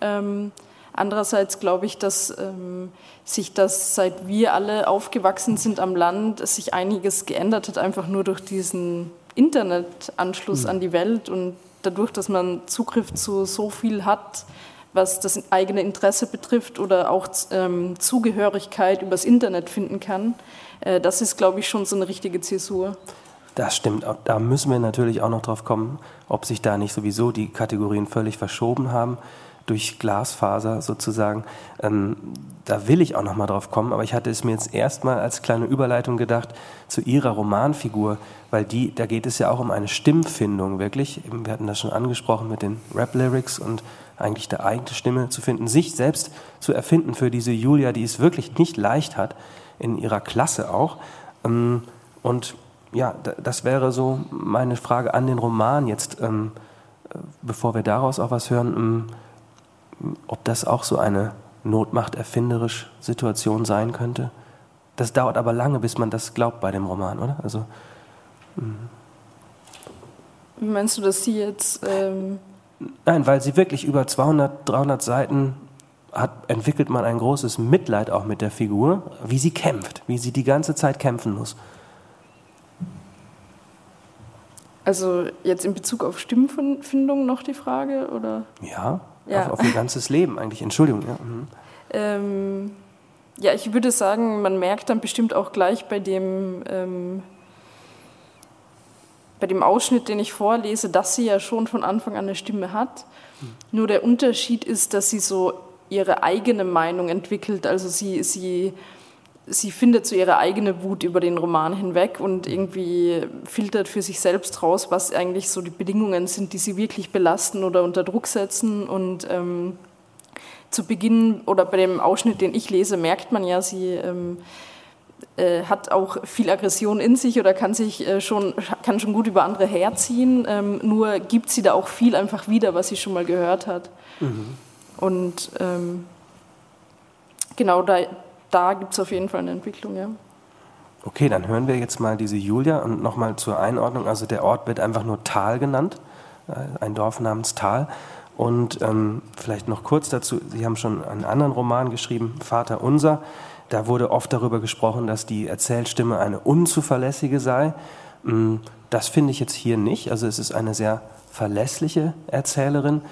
Ähm, Andererseits glaube ich, dass ähm, sich das, seit wir alle aufgewachsen sind am Land, sich einiges geändert hat, einfach nur durch diesen Internetanschluss mhm. an die Welt und dadurch, dass man Zugriff zu so viel hat, was das eigene Interesse betrifft oder auch ähm, Zugehörigkeit übers Internet finden kann. Äh, das ist, glaube ich, schon so eine richtige Zäsur. Das stimmt. Da müssen wir natürlich auch noch drauf kommen, ob sich da nicht sowieso die Kategorien völlig verschoben haben durch Glasfaser sozusagen. Ähm, da will ich auch noch mal drauf kommen, aber ich hatte es mir jetzt erstmal als kleine Überleitung gedacht zu Ihrer Romanfigur, weil die, da geht es ja auch um eine Stimmfindung wirklich. Wir hatten das schon angesprochen mit den Rap-Lyrics und eigentlich der eigene Stimme zu finden, sich selbst zu erfinden für diese Julia, die es wirklich nicht leicht hat, in ihrer Klasse auch. Ähm, und ja, das wäre so meine Frage an den Roman jetzt, ähm, bevor wir daraus auch was hören, ähm, ob das auch so eine notmachterfinderisch Situation sein könnte. Das dauert aber lange, bis man das glaubt bei dem Roman, oder? Also, Wie meinst du, dass sie jetzt... Ähm Nein, weil sie wirklich über 200, 300 Seiten hat, entwickelt man ein großes Mitleid auch mit der Figur, wie sie kämpft, wie sie die ganze Zeit kämpfen muss. Also jetzt in Bezug auf Stimmfindung noch die Frage, oder? Ja, ja. Auf, auf ihr ganzes Leben eigentlich. Entschuldigung. Ja. Mhm. Ähm, ja, ich würde sagen, man merkt dann bestimmt auch gleich bei dem, ähm, bei dem Ausschnitt, den ich vorlese, dass sie ja schon von Anfang an eine Stimme hat. Mhm. Nur der Unterschied ist, dass sie so ihre eigene Meinung entwickelt. Also sie, sie, sie findet so ihre eigene Wut über den Roman hinweg und irgendwie filtert für sich selbst raus, was eigentlich so die Bedingungen sind, die sie wirklich belasten oder unter Druck setzen. Und ähm, zu Beginn oder bei dem Ausschnitt, den ich lese, merkt man ja, sie ähm, äh, hat auch viel Aggression in sich oder kann sich äh, schon, kann schon gut über andere herziehen. Ähm, nur gibt sie da auch viel einfach wieder, was sie schon mal gehört hat. Mhm. Und ähm, genau da, da gibt es auf jeden Fall eine Entwicklung, ja. Okay, dann hören wir jetzt mal diese Julia und nochmal zur Einordnung. Also der Ort wird einfach nur Tal genannt, äh, ein Dorf namens Tal. Und ähm, vielleicht noch kurz dazu, Sie haben schon einen anderen Roman geschrieben, Vater Unser. Da wurde oft darüber gesprochen, dass die Erzählstimme eine unzuverlässige sei. Mm, das finde ich jetzt hier nicht. Also es ist eine sehr verlässliche Erzählerin,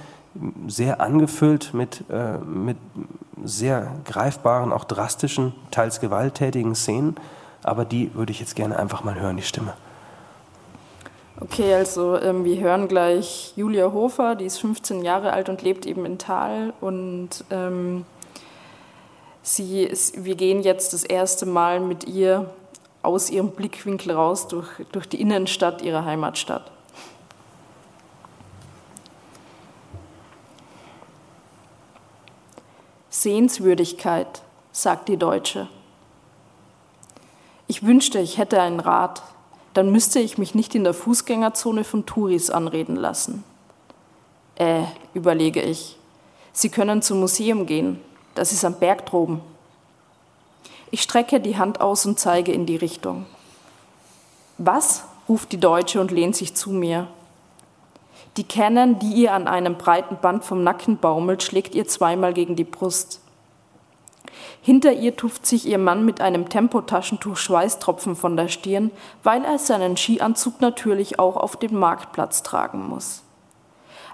sehr angefüllt mit, äh, mit sehr greifbaren, auch drastischen, teils gewalttätigen Szenen. Aber die würde ich jetzt gerne einfach mal hören, die Stimme. Okay, also ähm, wir hören gleich Julia Hofer, die ist 15 Jahre alt und lebt eben in Thal. Und ähm, sie ist, wir gehen jetzt das erste Mal mit ihr aus ihrem Blickwinkel raus durch, durch die Innenstadt ihrer Heimatstadt. Sehenswürdigkeit, sagt die Deutsche. Ich wünschte, ich hätte ein Rad, dann müsste ich mich nicht in der Fußgängerzone von Touris anreden lassen. Äh, überlege ich. Sie können zum Museum gehen, das ist am Berg droben. Ich strecke die Hand aus und zeige in die Richtung. Was? ruft die Deutsche und lehnt sich zu mir. Die Cannon, die ihr an einem breiten Band vom Nacken baumelt, schlägt ihr zweimal gegen die Brust. Hinter ihr tuft sich ihr Mann mit einem Tempotaschentuch Schweißtropfen von der Stirn, weil er seinen Skianzug natürlich auch auf dem Marktplatz tragen muss.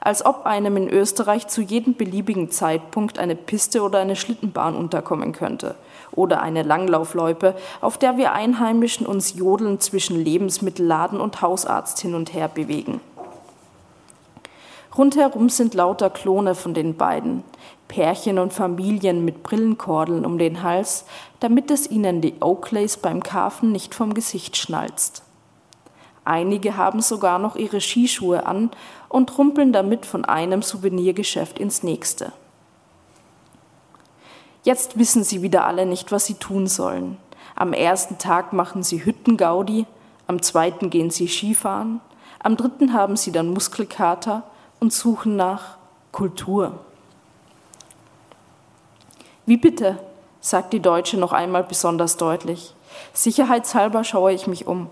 Als ob einem in Österreich zu jedem beliebigen Zeitpunkt eine Piste oder eine Schlittenbahn unterkommen könnte oder eine Langlaufloipe, auf der wir Einheimischen uns jodelnd zwischen Lebensmittelladen und Hausarzt hin und her bewegen. Rundherum sind lauter Klone von den beiden, Pärchen und Familien mit Brillenkordeln um den Hals, damit es ihnen die Oakleys beim Karfen nicht vom Gesicht schnalzt. Einige haben sogar noch ihre Skischuhe an und rumpeln damit von einem Souvenirgeschäft ins nächste. Jetzt wissen sie wieder alle nicht, was sie tun sollen. Am ersten Tag machen sie Hüttengaudi, am zweiten gehen sie Skifahren, am dritten haben sie dann Muskelkater und suchen nach Kultur. Wie bitte? sagt die Deutsche noch einmal besonders deutlich. Sicherheitshalber schaue ich mich um.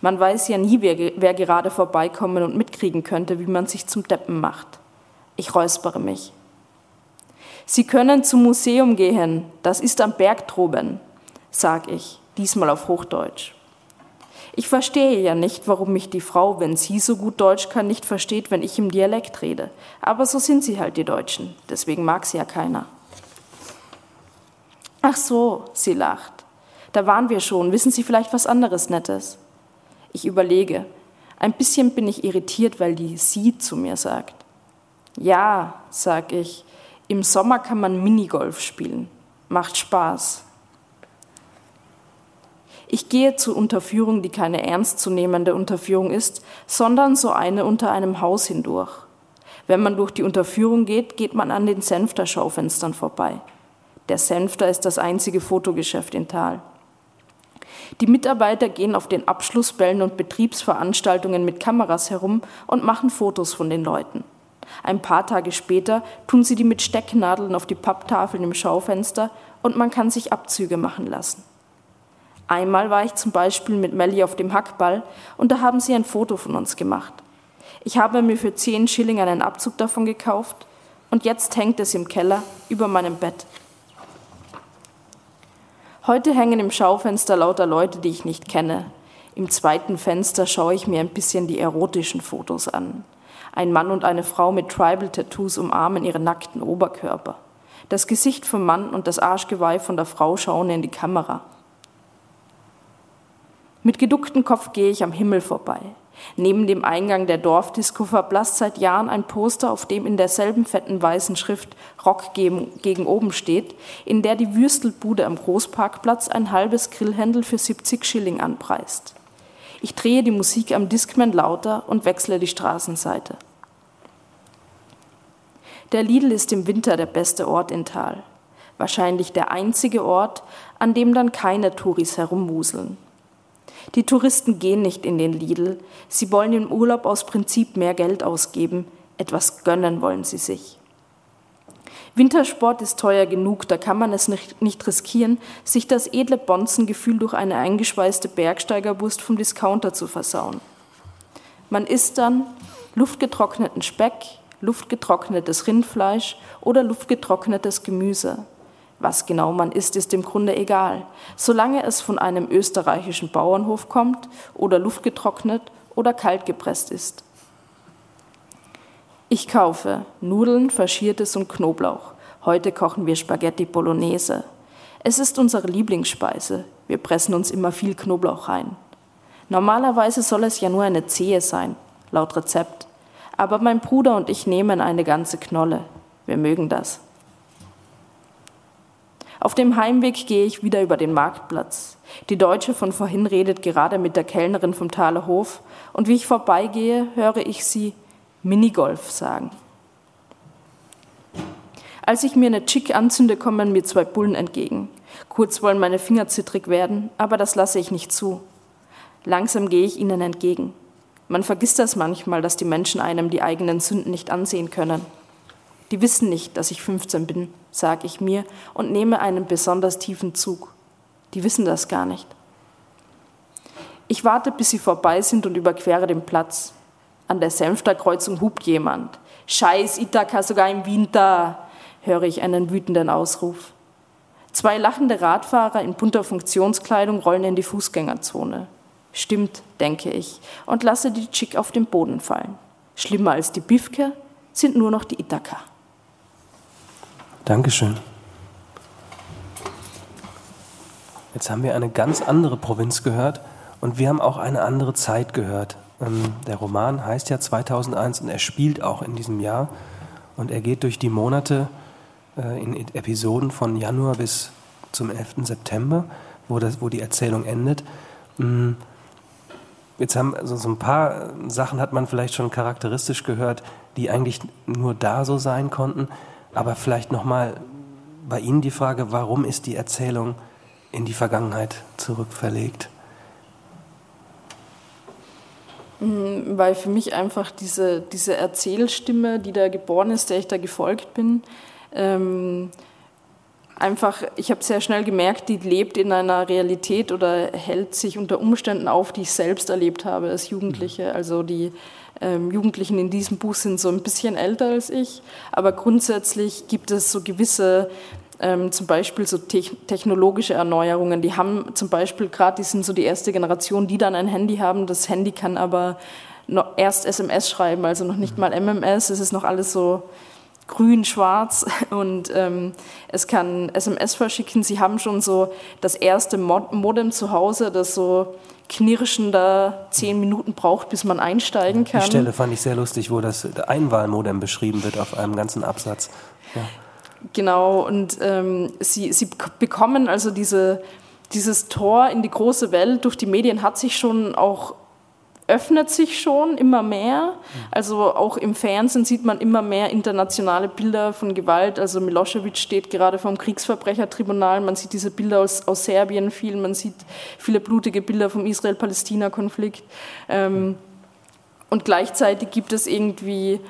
Man weiß ja nie, wer, wer, gerade vorbeikommen und mitkriegen könnte, wie man sich zum Deppen macht. Ich räuspere mich. Sie können zum Museum gehen, das ist am Berg droben, sag ich, diesmal auf Hochdeutsch. Ich verstehe ja nicht, warum mich die Frau, wenn sie so gut Deutsch kann, nicht versteht, wenn ich im Dialekt rede. Aber so sind sie halt, die Deutschen. Deswegen mag sie ja keiner. Ach so, sie lacht. Da waren wir schon. Wissen Sie vielleicht was anderes Nettes? Ich überlege. Ein bisschen bin ich irritiert, weil die sie zu mir sagt. Ja, sag ich. Im Sommer kann man Minigolf spielen. Macht Spaß. Ich gehe zur Unterführung, die keine ernstzunehmende Unterführung ist, sondern so eine unter einem Haus hindurch. Wenn man durch die Unterführung geht, geht man an den Senfter Schaufenstern vorbei. Der Senfter ist das einzige Fotogeschäft in Tal. Die Mitarbeiter gehen auf den Abschlussbällen und Betriebsveranstaltungen mit Kameras herum und machen Fotos von den Leuten. Ein paar Tage später tun sie die mit Stecknadeln auf die Papptafeln im Schaufenster und man kann sich Abzüge machen lassen. Einmal war ich zum Beispiel mit Melly auf dem Hackball und da haben sie ein Foto von uns gemacht. Ich habe mir für 10 Schilling einen Abzug davon gekauft und jetzt hängt es im Keller über meinem Bett. Heute hängen im Schaufenster lauter Leute, die ich nicht kenne. Im zweiten Fenster schaue ich mir ein bisschen die erotischen Fotos an. Ein Mann und eine Frau mit Tribal-Tattoos umarmen ihren nackten Oberkörper. Das Gesicht vom Mann und das Arschgeweih von der Frau schauen in die Kamera. Mit geducktem Kopf gehe ich am Himmel vorbei. Neben dem Eingang der Dorfdisco verblasst seit Jahren ein Poster, auf dem in derselben fetten weißen Schrift Rock gegen oben steht, in der die Würstelbude am Großparkplatz ein halbes Grillhändel für 70 Schilling anpreist. Ich drehe die Musik am Discman lauter und wechsle die Straßenseite. Der Lidl ist im Winter der beste Ort in Tal. Wahrscheinlich der einzige Ort, an dem dann keine Touris herumwuseln. Die Touristen gehen nicht in den Lidl. Sie wollen im Urlaub aus Prinzip mehr Geld ausgeben. Etwas gönnen wollen sie sich. Wintersport ist teuer genug, da kann man es nicht, riskieren, sich das edle Bonzengefühl durch eine eingeschweißte Bergsteigerwurst vom Discounter zu versauen. Man isst dann luftgetrockneten Speck, luftgetrocknetes Rindfleisch oder luftgetrocknetes Gemüse. Was genau man isst, ist im Grunde egal, solange es von einem österreichischen Bauernhof kommt oder luftgetrocknet oder kaltgepresst ist. Ich kaufe Nudeln, Faschiertes und Knoblauch. Heute kochen wir Spaghetti Bolognese. Es ist unsere Lieblingsspeise. Wir pressen uns immer viel Knoblauch rein. Normalerweise soll es ja nur eine Zehe sein, laut Rezept. Aber mein Bruder und ich nehmen eine ganze Knolle. Wir mögen das. Auf dem Heimweg gehe ich wieder über den Marktplatz. Die Deutsche von vorhin redet gerade mit der Kellnerin vom Thaler Hof und wie ich vorbeigehe, höre ich sie Minigolf sagen. Als ich mir eine Chick anzünde, kommen mir zwei Bullen entgegen. Kurz wollen meine Finger zittrig werden, aber das lasse ich nicht zu. Langsam gehe ich ihnen entgegen. Man vergisst das manchmal, dass die Menschen einem die eigenen Sünden nicht ansehen können. Die wissen nicht, dass ich 15 bin, sage ich mir und nehme einen besonders tiefen Zug. Die wissen das gar nicht. Ich warte, bis sie vorbei sind und überquere den Platz. An der Senfter Kreuzung hupt jemand. Scheiß Ithaka, sogar im Winter, höre ich einen wütenden Ausruf. Zwei lachende Radfahrer in bunter Funktionskleidung rollen in die Fußgängerzone. Stimmt, denke ich, und lasse die Chick auf den Boden fallen. Schlimmer als die Bifke sind nur noch die Ithaka. Dankeschön. Jetzt haben wir eine ganz andere Provinz gehört und wir haben auch eine andere Zeit gehört. Ähm, der Roman heißt ja 2001 und er spielt auch in diesem Jahr und er geht durch die Monate äh, in Episoden von Januar bis zum 11. September, wo, das, wo die Erzählung endet. Mm, jetzt haben also so ein paar Sachen hat man vielleicht schon charakteristisch gehört, die eigentlich nur da so sein konnten. Aber vielleicht nochmal bei Ihnen die Frage, warum ist die Erzählung in die Vergangenheit zurückverlegt? Mhm, weil für mich einfach diese, diese Erzählstimme, die da geboren ist, der ich da gefolgt bin, ähm, einfach, ich habe sehr schnell gemerkt, die lebt in einer Realität oder hält sich unter Umständen auf, die ich selbst erlebt habe als Jugendliche. Also die ähm, Jugendlichen in diesem Buch sind so ein bisschen älter als ich, aber grundsätzlich gibt es so gewisse ähm, zum Beispiel so te technologische Erneuerungen. Die haben zum Beispiel gerade, die sind so die erste Generation, die dann ein Handy haben. Das Handy kann aber erst SMS schreiben, also noch nicht mal MMS. Es ist noch alles so grün, schwarz und ähm, es kann SMS verschicken. Sie haben schon so das erste Modem zu Hause, das so knirschender zehn Minuten braucht, bis man einsteigen kann. Die Stelle fand ich sehr lustig, wo das Einwahlmodem beschrieben wird auf einem ganzen Absatz. Ja. Genau, und ähm, sie, sie bekommen also diese, dieses Tor in die große Welt durch die Medien hat sich schon auch öffnet sich schon immer mehr. Also auch im Fernsehen sieht man immer mehr internationale Bilder von Gewalt. Also Milosevic steht gerade vor dem Kriegsverbrechertribunal. Man sieht diese Bilder aus, aus Serbien viel. Man sieht viele blutige Bilder vom Israel-Palästina-Konflikt. Ähm, und gleichzeitig gibt es irgendwie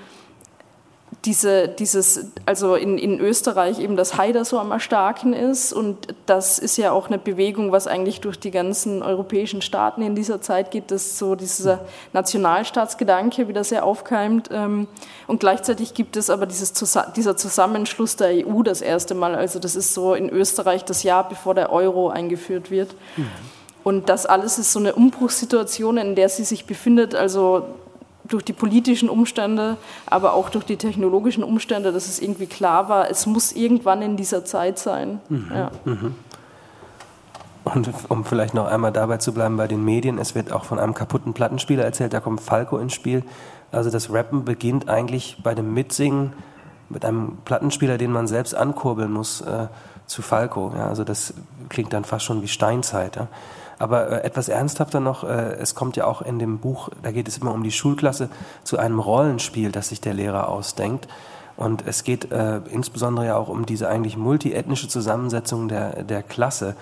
diese, dieses, also in, in Österreich eben das Haider so am Erstarken ist und das ist ja auch eine Bewegung, was eigentlich durch die ganzen europäischen Staaten in dieser Zeit geht, dass so dieser Nationalstaatsgedanke wieder sehr aufkeimt ähm, und gleichzeitig gibt es aber dieses, dieser Zusammenschluss der EU das erste Mal, also das ist so in Österreich das Jahr, bevor der Euro eingeführt wird. Mhm. Und das alles ist so eine Umbruchssituation, in der sie sich befindet. Also durch die politischen Umstände, aber auch durch die technologischen Umstände, dass es irgendwie klar war, es muss irgendwann in dieser Zeit sein. Mhm. Ja. Mhm. Und um vielleicht noch einmal dabei zu bleiben bei den Medien, es wird auch von einem kaputten Plattenspieler erzählt, da kommt Falco ins Spiel. Also das Rappen beginnt eigentlich bei dem Mitsingen mit einem Plattenspieler, den man selbst ankurbeln muss, äh, zu Falco. Ja, also das klingt dann fast schon wie Steinzeit. Ja. Aber äh, etwas ernsthafter noch, äh, es kommt ja auch in dem Buch, da geht es immer um die Schulklasse, zu einem Rollenspiel, das sich der Lehrer ausdenkt. Und es geht äh, insbesondere ja auch um diese eigentlich multiethnische Zusammensetzung der, der Klasse.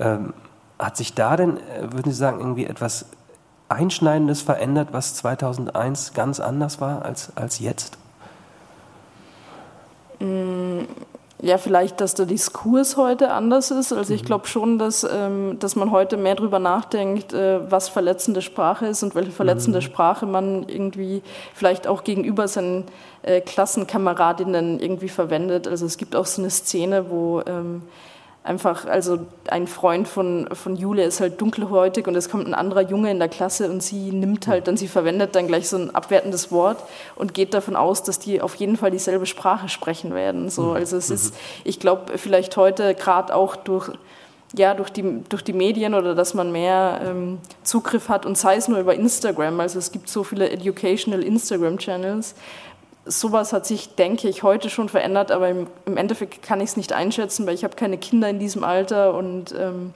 Ähm, hat sich da denn, äh, würden Sie sagen, irgendwie etwas Einschneidendes verändert, was 2001 ganz anders war als, als jetzt? Mm, ja, vielleicht, dass der Diskurs heute anders ist. Also ich mhm. glaube schon, dass, ähm, dass man heute mehr darüber nachdenkt, äh, was verletzende Sprache ist und welche verletzende mhm. Sprache man irgendwie vielleicht auch gegenüber seinen äh, Klassenkameradinnen irgendwie verwendet. Also es gibt auch so eine Szene, wo ähm, einfach, also ein Freund von, von Julia ist halt dunkelhäutig und es kommt ein anderer Junge in der Klasse und sie nimmt halt dann, sie verwendet dann gleich so ein abwertendes Wort und geht davon aus, dass die auf jeden Fall dieselbe Sprache sprechen werden. So, mhm. also es ist, mhm. ich glaube, vielleicht heute gerade auch durch ja, durch die, durch die Medien oder dass man mehr ähm, Zugriff hat und sei es nur über Instagram. Also es gibt so viele educational Instagram-Channels, sowas hat sich, denke ich, heute schon verändert, aber im, im Endeffekt kann ich es nicht einschätzen, weil ich habe keine Kinder in diesem Alter und ähm,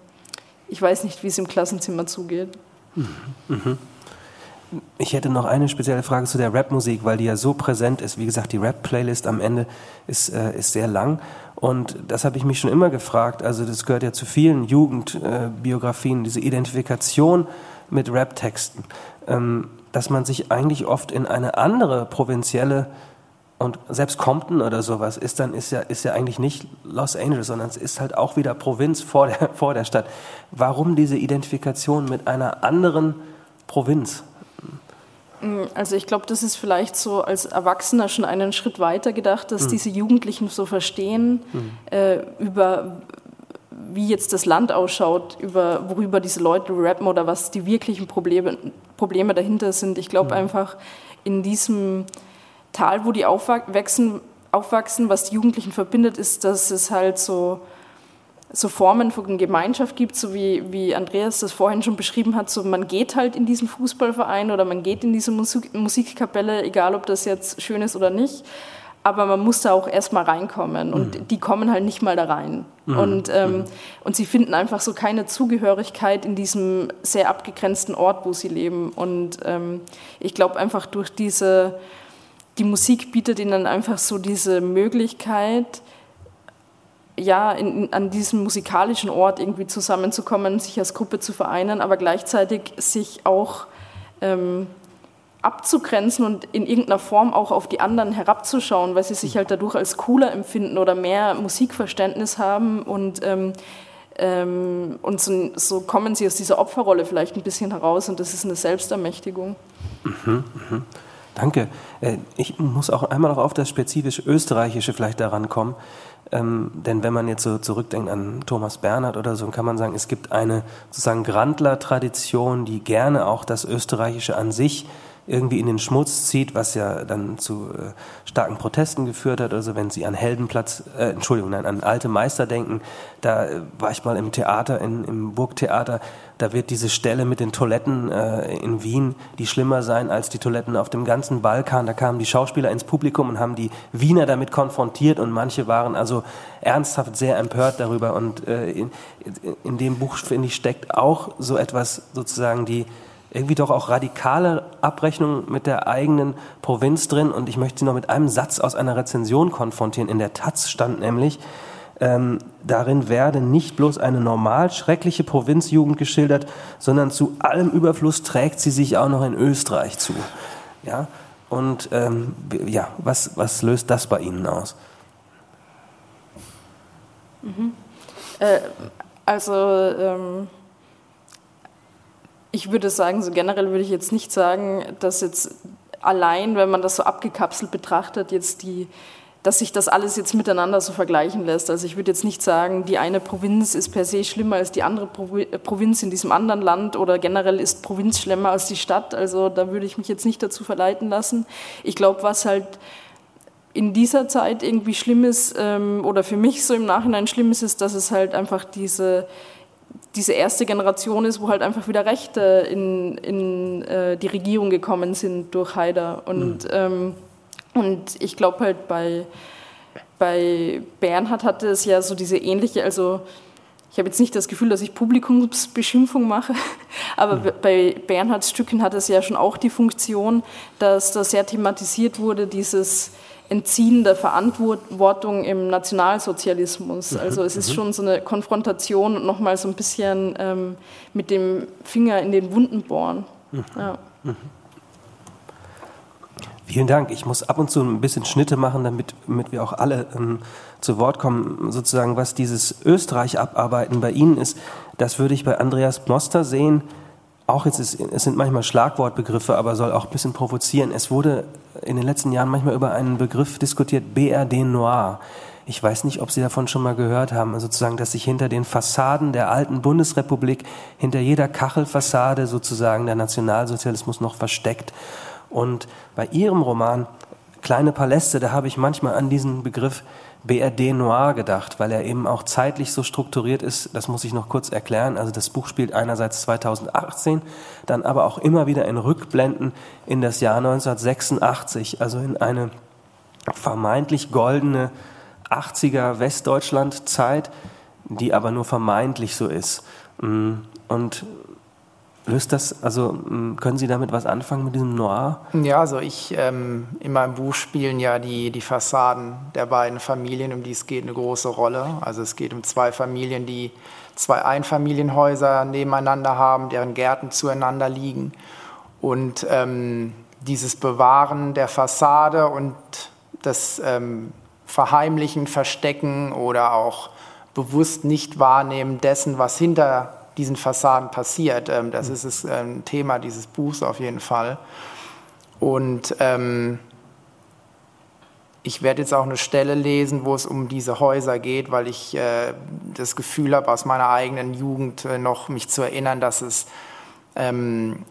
ich weiß nicht, wie es im Klassenzimmer zugeht. Mhm. Mhm. Ich hätte noch eine spezielle Frage zu der Rap-Musik, weil die ja so präsent ist. Wie gesagt, die Rap-Playlist am Ende ist, äh, ist sehr lang. Und das habe ich mich schon immer gefragt. Also das gehört ja zu vielen Jugendbiografien, äh, diese Identifikation mit Rap-Texten. Ähm, dass man sich eigentlich oft in eine andere provinzielle und selbst Compton oder sowas ist dann ist ja ist ja eigentlich nicht Los Angeles, sondern es ist halt auch wieder Provinz vor der vor der Stadt. Warum diese Identifikation mit einer anderen Provinz? Also ich glaube, das ist vielleicht so als Erwachsener schon einen Schritt weiter gedacht, dass mhm. diese Jugendlichen so verstehen mhm. äh, über wie jetzt das Land ausschaut, über worüber diese Leute rappen oder was die wirklichen Probleme, Probleme dahinter sind. Ich glaube mhm. einfach, in diesem Tal, wo die aufwachsen, aufwachsen, was die Jugendlichen verbindet, ist, dass es halt so, so Formen von Gemeinschaft gibt, so wie, wie Andreas das vorhin schon beschrieben hat, so man geht halt in diesen Fußballverein oder man geht in diese Musik, Musikkapelle, egal ob das jetzt schön ist oder nicht aber man muss da auch erstmal reinkommen und mhm. die kommen halt nicht mal da rein. Mhm. Und, ähm, mhm. und sie finden einfach so keine Zugehörigkeit in diesem sehr abgegrenzten Ort, wo sie leben. Und ähm, ich glaube einfach durch diese, die Musik bietet ihnen einfach so diese Möglichkeit, ja, in, an diesem musikalischen Ort irgendwie zusammenzukommen, sich als Gruppe zu vereinen, aber gleichzeitig sich auch ähm, abzugrenzen und in irgendeiner Form auch auf die anderen herabzuschauen, weil sie sich halt dadurch als cooler empfinden oder mehr Musikverständnis haben und ähm, ähm, und so, so, kommen sie aus dieser Opferrolle vielleicht ein bisschen heraus und das ist eine Selbstermächtigung. Mhm, mh. Danke. Äh, ich muss auch einmal noch auf das spezifisch Österreichische vielleicht daran kommen. Ähm, denn wenn man jetzt so zurückdenkt an Thomas Bernhard oder so, kann man sagen, es gibt eine sozusagen Grandler-Tradition, die gerne auch das Österreichische an sich irgendwie in den Schmutz zieht, was ja dann zu äh, starken Protesten geführt hat. Also wenn Sie an Heldenplatz, äh, Entschuldigung, nein, an alte Meister denken, da äh, war ich mal im Theater, in, im Burgtheater, da wird diese Stelle mit den Toiletten äh, in Wien, die schlimmer sein als die Toiletten auf dem ganzen Balkan. Da kamen die Schauspieler ins Publikum und haben die Wiener damit konfrontiert und manche waren also ernsthaft sehr empört darüber. Und äh, in, in dem Buch, finde ich, steckt auch so etwas sozusagen die irgendwie doch auch radikale Abrechnung mit der eigenen Provinz drin. Und ich möchte Sie noch mit einem Satz aus einer Rezension konfrontieren. In der Taz stand nämlich, ähm, darin werde nicht bloß eine normal schreckliche Provinzjugend geschildert, sondern zu allem Überfluss trägt sie sich auch noch in Österreich zu. Ja, und ähm, ja, was, was löst das bei Ihnen aus? Mhm. Äh, also ähm ich würde sagen, so generell würde ich jetzt nicht sagen, dass jetzt allein, wenn man das so abgekapselt betrachtet, jetzt die, dass sich das alles jetzt miteinander so vergleichen lässt. Also ich würde jetzt nicht sagen, die eine Provinz ist per se schlimmer als die andere Provinz in diesem anderen Land oder generell ist Provinz schlimmer als die Stadt. Also da würde ich mich jetzt nicht dazu verleiten lassen. Ich glaube, was halt in dieser Zeit irgendwie schlimm ist ähm, oder für mich so im Nachhinein schlimm ist, ist, dass es halt einfach diese diese erste Generation ist, wo halt einfach wieder Rechte in, in äh, die Regierung gekommen sind durch Haider. Und, mhm. ähm, und ich glaube halt bei, bei Bernhard hatte es ja so diese ähnliche, also ich habe jetzt nicht das Gefühl, dass ich Publikumsbeschimpfung mache, aber mhm. bei Bernhards Stücken hat es ja schon auch die Funktion, dass da sehr thematisiert wurde, dieses Entziehen der Verantwortung im Nationalsozialismus. Mhm. Also es ist mhm. schon so eine Konfrontation und nochmal so ein bisschen ähm, mit dem Finger in den Wunden bohren. Mhm. Ja. Vielen Dank. Ich muss ab und zu ein bisschen Schnitte machen, damit, damit wir auch alle ähm, zu Wort kommen. Sozusagen, was dieses Österreich-Abarbeiten bei Ihnen ist, das würde ich bei Andreas Moster sehen auch jetzt ist, es sind manchmal Schlagwortbegriffe, aber soll auch ein bisschen provozieren. Es wurde in den letzten Jahren manchmal über einen Begriff diskutiert, BRD Noir. Ich weiß nicht, ob Sie davon schon mal gehört haben, sozusagen, dass sich hinter den Fassaden der alten Bundesrepublik, hinter jeder Kachelfassade sozusagen der Nationalsozialismus noch versteckt. Und bei Ihrem Roman Kleine Paläste, da habe ich manchmal an diesen Begriff BRD Noir gedacht, weil er eben auch zeitlich so strukturiert ist. Das muss ich noch kurz erklären. Also das Buch spielt einerseits 2018, dann aber auch immer wieder in Rückblenden in das Jahr 1986, also in eine vermeintlich goldene 80er Westdeutschland-Zeit, die aber nur vermeintlich so ist. Und Löst das, also können Sie damit was anfangen mit diesem Noir? Ja, also ich, ähm, in meinem Buch spielen ja die, die Fassaden der beiden Familien, um die es geht, eine große Rolle. Also es geht um zwei Familien, die zwei Einfamilienhäuser nebeneinander haben, deren Gärten zueinander liegen. Und ähm, dieses Bewahren der Fassade und das ähm, Verheimlichen, Verstecken oder auch bewusst nicht wahrnehmen dessen, was hinter diesen Fassaden passiert. Ähm, das mhm. ist das ähm, Thema dieses Buchs auf jeden Fall. Und ähm, ich werde jetzt auch eine Stelle lesen, wo es um diese Häuser geht, weil ich äh, das Gefühl habe, aus meiner eigenen Jugend äh, noch mich zu erinnern, dass es ähm,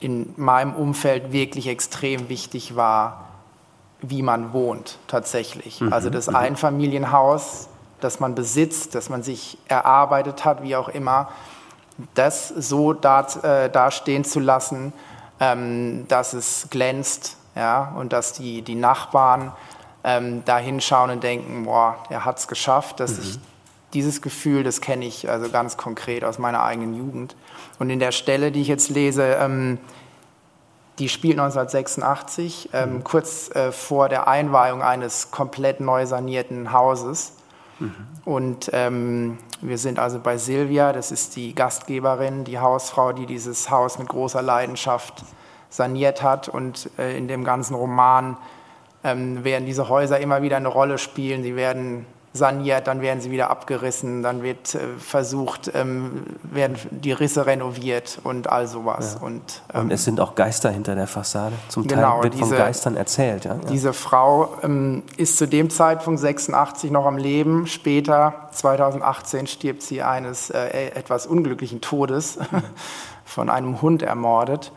in meinem Umfeld wirklich extrem wichtig war, wie man wohnt tatsächlich. Mhm. Also das mhm. Einfamilienhaus, das man besitzt, das man sich erarbeitet hat, wie auch immer, das so da, äh, dastehen zu lassen, ähm, dass es glänzt ja, und dass die, die Nachbarn ähm, da hinschauen und denken, boah, er hat es geschafft, dass mhm. ich dieses Gefühl, das kenne ich also ganz konkret aus meiner eigenen Jugend. Und in der Stelle, die ich jetzt lese, ähm, die spielt 1986, ähm, mhm. kurz äh, vor der Einweihung eines komplett neu sanierten Hauses. Mhm. Und ähm, wir sind also bei Silvia, das ist die Gastgeberin, die Hausfrau, die dieses Haus mit großer Leidenschaft saniert hat. Und äh, in dem ganzen Roman ähm, werden diese Häuser immer wieder eine Rolle spielen. Sie werden saniert, dann werden sie wieder abgerissen, dann wird äh, versucht, ähm, werden die Risse renoviert und all sowas. Ja. Und, ähm, und, es sind auch Geister hinter der Fassade. Zum Teil genau, wird diese, von Geistern erzählt. Ja? Diese Frau ähm, ist zu dem Zeitpunkt 86 noch am Leben. Später, 2018, stirbt sie eines äh, etwas unglücklichen Todes, von einem Hund ermordet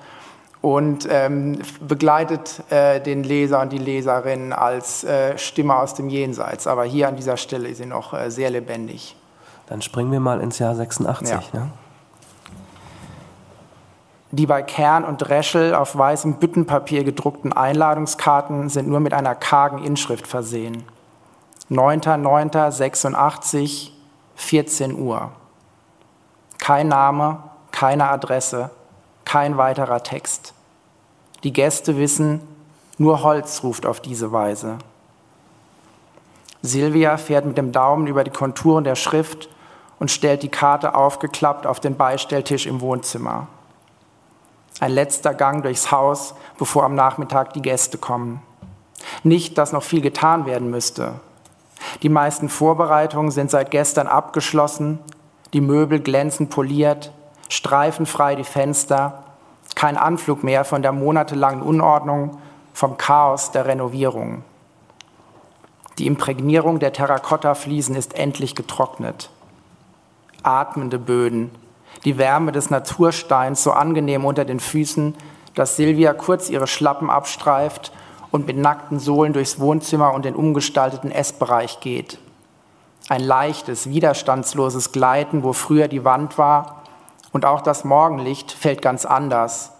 und ähm, begleitet äh, den Leser und die Leserin als äh, Stimme aus dem Jenseits. Aber hier an dieser Stelle ist sie noch äh, sehr lebendig. Dann springen wir mal ins Jahr 86. Ja. Ne? Die bei Kern und Reschel auf weißem Büttenpapier gedruckten Einladungskarten sind nur mit einer kargen Inschrift versehen. 9.9.86, 14 Uhr. Kein Name, keine Adresse, kein weiterer Text. Die Gäste wissen, nur Holz ruft auf diese Weise. Silvia fährt mit dem Daumen über die Konturen der Schrift und stellt die Karte aufgeklappt auf den Beistelltisch im Wohnzimmer. Ein letzter Gang durchs Haus, bevor am Nachmittag die Gäste kommen. Nicht, dass noch viel getan werden müsste. Die meisten Vorbereitungen sind seit gestern abgeschlossen, die Möbel glänzen poliert, streifenfrei die Fenster, kein Anflug mehr von der monatelangen Unordnung, vom Chaos der Renovierung. Die Imprägnierung der Terrakottafliesen ist endlich getrocknet. Atmende Böden, die Wärme des Natursteins so angenehm unter den Füßen, dass Silvia kurz ihre Schlappen abstreift und mit nackten Sohlen durchs Wohnzimmer und den umgestalteten Essbereich geht. Ein leichtes, widerstandsloses Gleiten, wo früher die Wand war, und auch das Morgenlicht fällt ganz anders,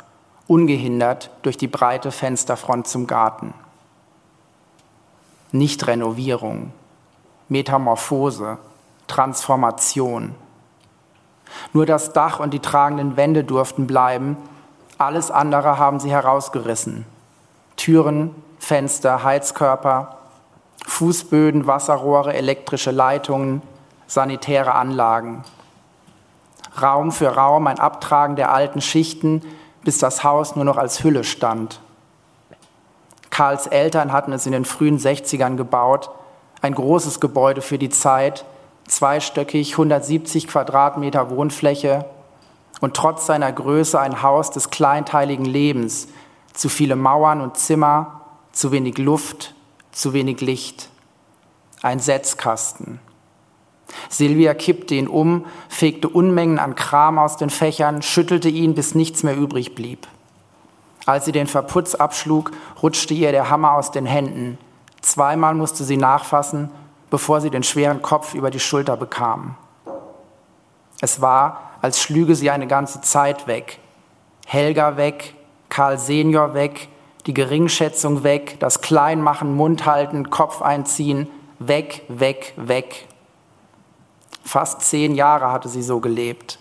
ungehindert durch die breite Fensterfront zum Garten. Nicht Renovierung, Metamorphose, Transformation. Nur das Dach und die tragenden Wände durften bleiben, alles andere haben sie herausgerissen. Türen, Fenster, Heizkörper, Fußböden, Wasserrohre, elektrische Leitungen, sanitäre Anlagen. Raum für Raum ein Abtragen der alten Schichten, bis das Haus nur noch als Hülle stand. Karls Eltern hatten es in den frühen 60ern gebaut, ein großes Gebäude für die Zeit, zweistöckig, 170 Quadratmeter Wohnfläche und trotz seiner Größe ein Haus des kleinteiligen Lebens, zu viele Mauern und Zimmer, zu wenig Luft, zu wenig Licht. Ein Setzkasten. Silvia kippte ihn um, fegte Unmengen an Kram aus den Fächern, schüttelte ihn, bis nichts mehr übrig blieb. Als sie den Verputz abschlug, rutschte ihr der Hammer aus den Händen. Zweimal musste sie nachfassen, bevor sie den schweren Kopf über die Schulter bekam. Es war, als schlüge sie eine ganze Zeit weg. Helga weg, Karl Senior weg, die Geringschätzung weg, das Kleinmachen, Mund halten, Kopf einziehen, weg, weg, weg. Fast zehn Jahre hatte sie so gelebt.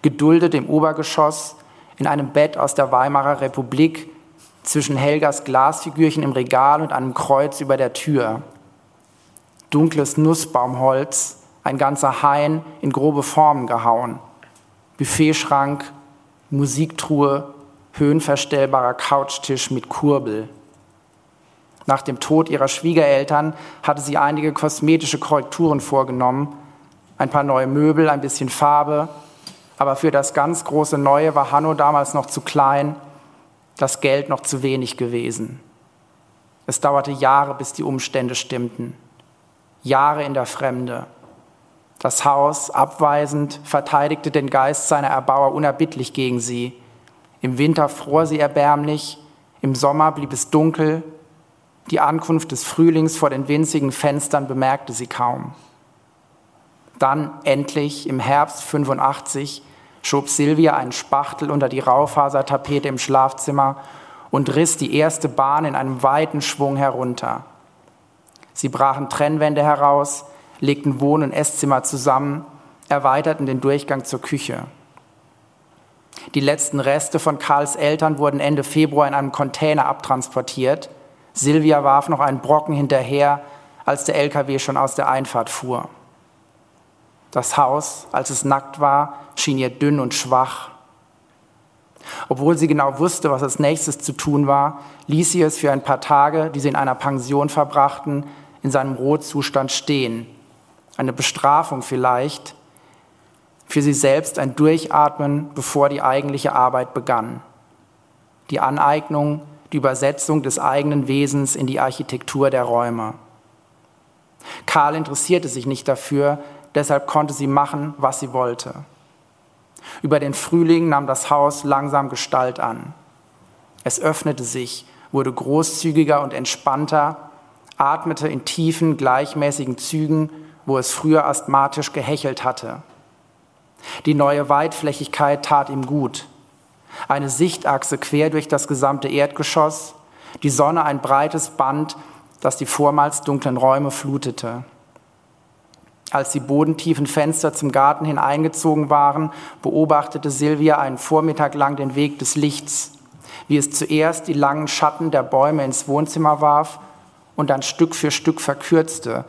Geduldet im Obergeschoss, in einem Bett aus der Weimarer Republik, zwischen Helgas Glasfigürchen im Regal und einem Kreuz über der Tür. Dunkles Nussbaumholz, ein ganzer Hain in grobe Formen gehauen. Buffetschrank, Musiktruhe, höhenverstellbarer Couchtisch mit Kurbel. Nach dem Tod ihrer Schwiegereltern hatte sie einige kosmetische Korrekturen vorgenommen ein paar neue Möbel, ein bisschen Farbe. Aber für das ganz große Neue war Hanno damals noch zu klein, das Geld noch zu wenig gewesen. Es dauerte Jahre, bis die Umstände stimmten. Jahre in der Fremde. Das Haus, abweisend, verteidigte den Geist seiner Erbauer unerbittlich gegen sie. Im Winter fror sie erbärmlich, im Sommer blieb es dunkel. Die Ankunft des Frühlings vor den winzigen Fenstern bemerkte sie kaum. Dann endlich im Herbst 85 schob Silvia einen Spachtel unter die Raufasertapete im Schlafzimmer und riss die erste Bahn in einem weiten Schwung herunter. Sie brachen Trennwände heraus, legten Wohn- und Esszimmer zusammen, erweiterten den Durchgang zur Küche. Die letzten Reste von Karls Eltern wurden Ende Februar in einem Container abtransportiert. Silvia warf noch einen Brocken hinterher, als der LKW schon aus der Einfahrt fuhr. Das Haus, als es nackt war, schien ihr dünn und schwach. Obwohl sie genau wusste, was als nächstes zu tun war, ließ sie es für ein paar Tage, die sie in einer Pension verbrachten, in seinem Rohzustand stehen. Eine Bestrafung vielleicht, für sie selbst ein Durchatmen, bevor die eigentliche Arbeit begann. Die Aneignung, die Übersetzung des eigenen Wesens in die Architektur der Räume. Karl interessierte sich nicht dafür, deshalb konnte sie machen, was sie wollte. Über den Frühling nahm das Haus langsam Gestalt an. Es öffnete sich, wurde großzügiger und entspannter, atmete in tiefen, gleichmäßigen Zügen, wo es früher asthmatisch gehechelt hatte. Die neue Weitflächigkeit tat ihm gut. Eine Sichtachse quer durch das gesamte Erdgeschoss, die Sonne ein breites Band, das die vormals dunklen Räume flutete. Als die bodentiefen Fenster zum Garten hineingezogen waren, beobachtete Silvia einen Vormittag lang den Weg des Lichts, wie es zuerst die langen Schatten der Bäume ins Wohnzimmer warf und dann Stück für Stück verkürzte,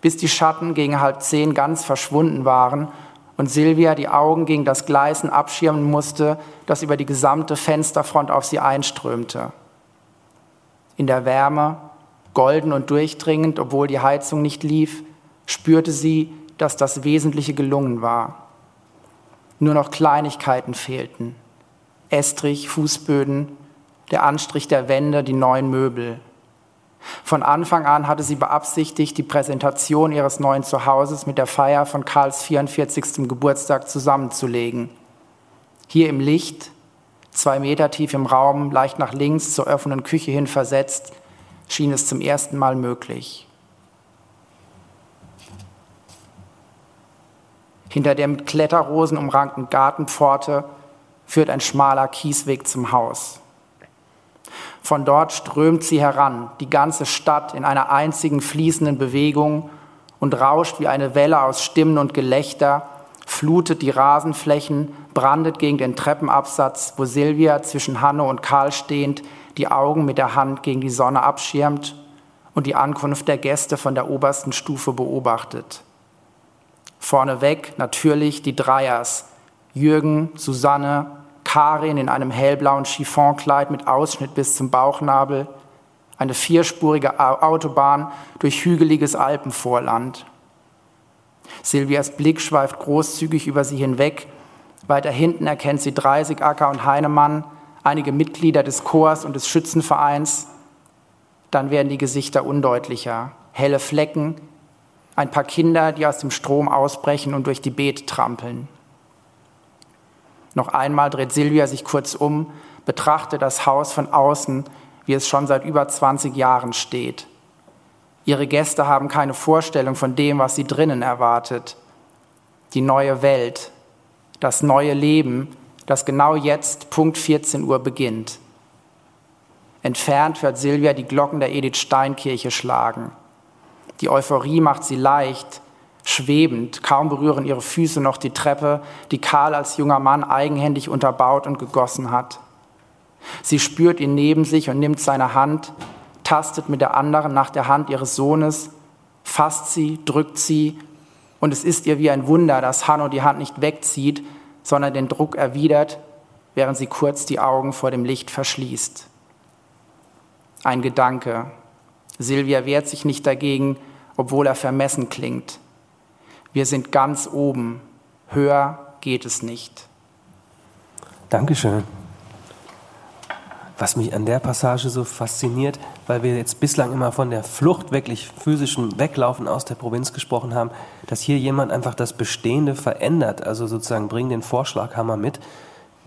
bis die Schatten gegen halb zehn ganz verschwunden waren und Silvia die Augen gegen das Gleisen abschirmen musste, das über die gesamte Fensterfront auf sie einströmte. In der Wärme, golden und durchdringend, obwohl die Heizung nicht lief, spürte sie, dass das Wesentliche gelungen war. Nur noch Kleinigkeiten fehlten. Estrich, Fußböden, der Anstrich der Wände, die neuen Möbel. Von Anfang an hatte sie beabsichtigt, die Präsentation ihres neuen Zuhauses mit der Feier von Karls 44. Geburtstag zusammenzulegen. Hier im Licht, zwei Meter tief im Raum, leicht nach links zur offenen Küche hin versetzt, schien es zum ersten Mal möglich. Hinter der mit Kletterrosen umrankten Gartenpforte führt ein schmaler Kiesweg zum Haus. Von dort strömt sie heran, die ganze Stadt in einer einzigen fließenden Bewegung und rauscht wie eine Welle aus Stimmen und Gelächter, flutet die Rasenflächen, brandet gegen den Treppenabsatz, wo Silvia zwischen Hanno und Karl stehend die Augen mit der Hand gegen die Sonne abschirmt und die Ankunft der Gäste von der obersten Stufe beobachtet. Vorneweg natürlich die Dreiers. Jürgen, Susanne, Karin in einem hellblauen Chiffonkleid mit Ausschnitt bis zum Bauchnabel. Eine vierspurige Autobahn durch hügeliges Alpenvorland. Silvias Blick schweift großzügig über sie hinweg. Weiter hinten erkennt sie Dreißigacker und Heinemann, einige Mitglieder des Chors und des Schützenvereins. Dann werden die Gesichter undeutlicher. Helle Flecken, ein paar Kinder, die aus dem Strom ausbrechen und durch die Beete trampeln. Noch einmal dreht Silvia sich kurz um, betrachtet das Haus von außen, wie es schon seit über 20 Jahren steht. Ihre Gäste haben keine Vorstellung von dem, was sie drinnen erwartet. Die neue Welt, das neue Leben, das genau jetzt Punkt 14 Uhr beginnt. Entfernt hört Silvia die Glocken der Edith Stein Kirche schlagen. Die Euphorie macht sie leicht, schwebend, kaum berühren ihre Füße noch die Treppe, die Karl als junger Mann eigenhändig unterbaut und gegossen hat. Sie spürt ihn neben sich und nimmt seine Hand, tastet mit der anderen nach der Hand ihres Sohnes, fasst sie, drückt sie, und es ist ihr wie ein Wunder, dass Hanno die Hand nicht wegzieht, sondern den Druck erwidert, während sie kurz die Augen vor dem Licht verschließt. Ein Gedanke, Silvia wehrt sich nicht dagegen, obwohl er vermessen klingt. Wir sind ganz oben. Höher geht es nicht. Dankeschön. Was mich an der Passage so fasziniert, weil wir jetzt bislang immer von der Flucht, wirklich physischen Weglaufen aus der Provinz gesprochen haben, dass hier jemand einfach das Bestehende verändert, also sozusagen bring den Vorschlaghammer mit.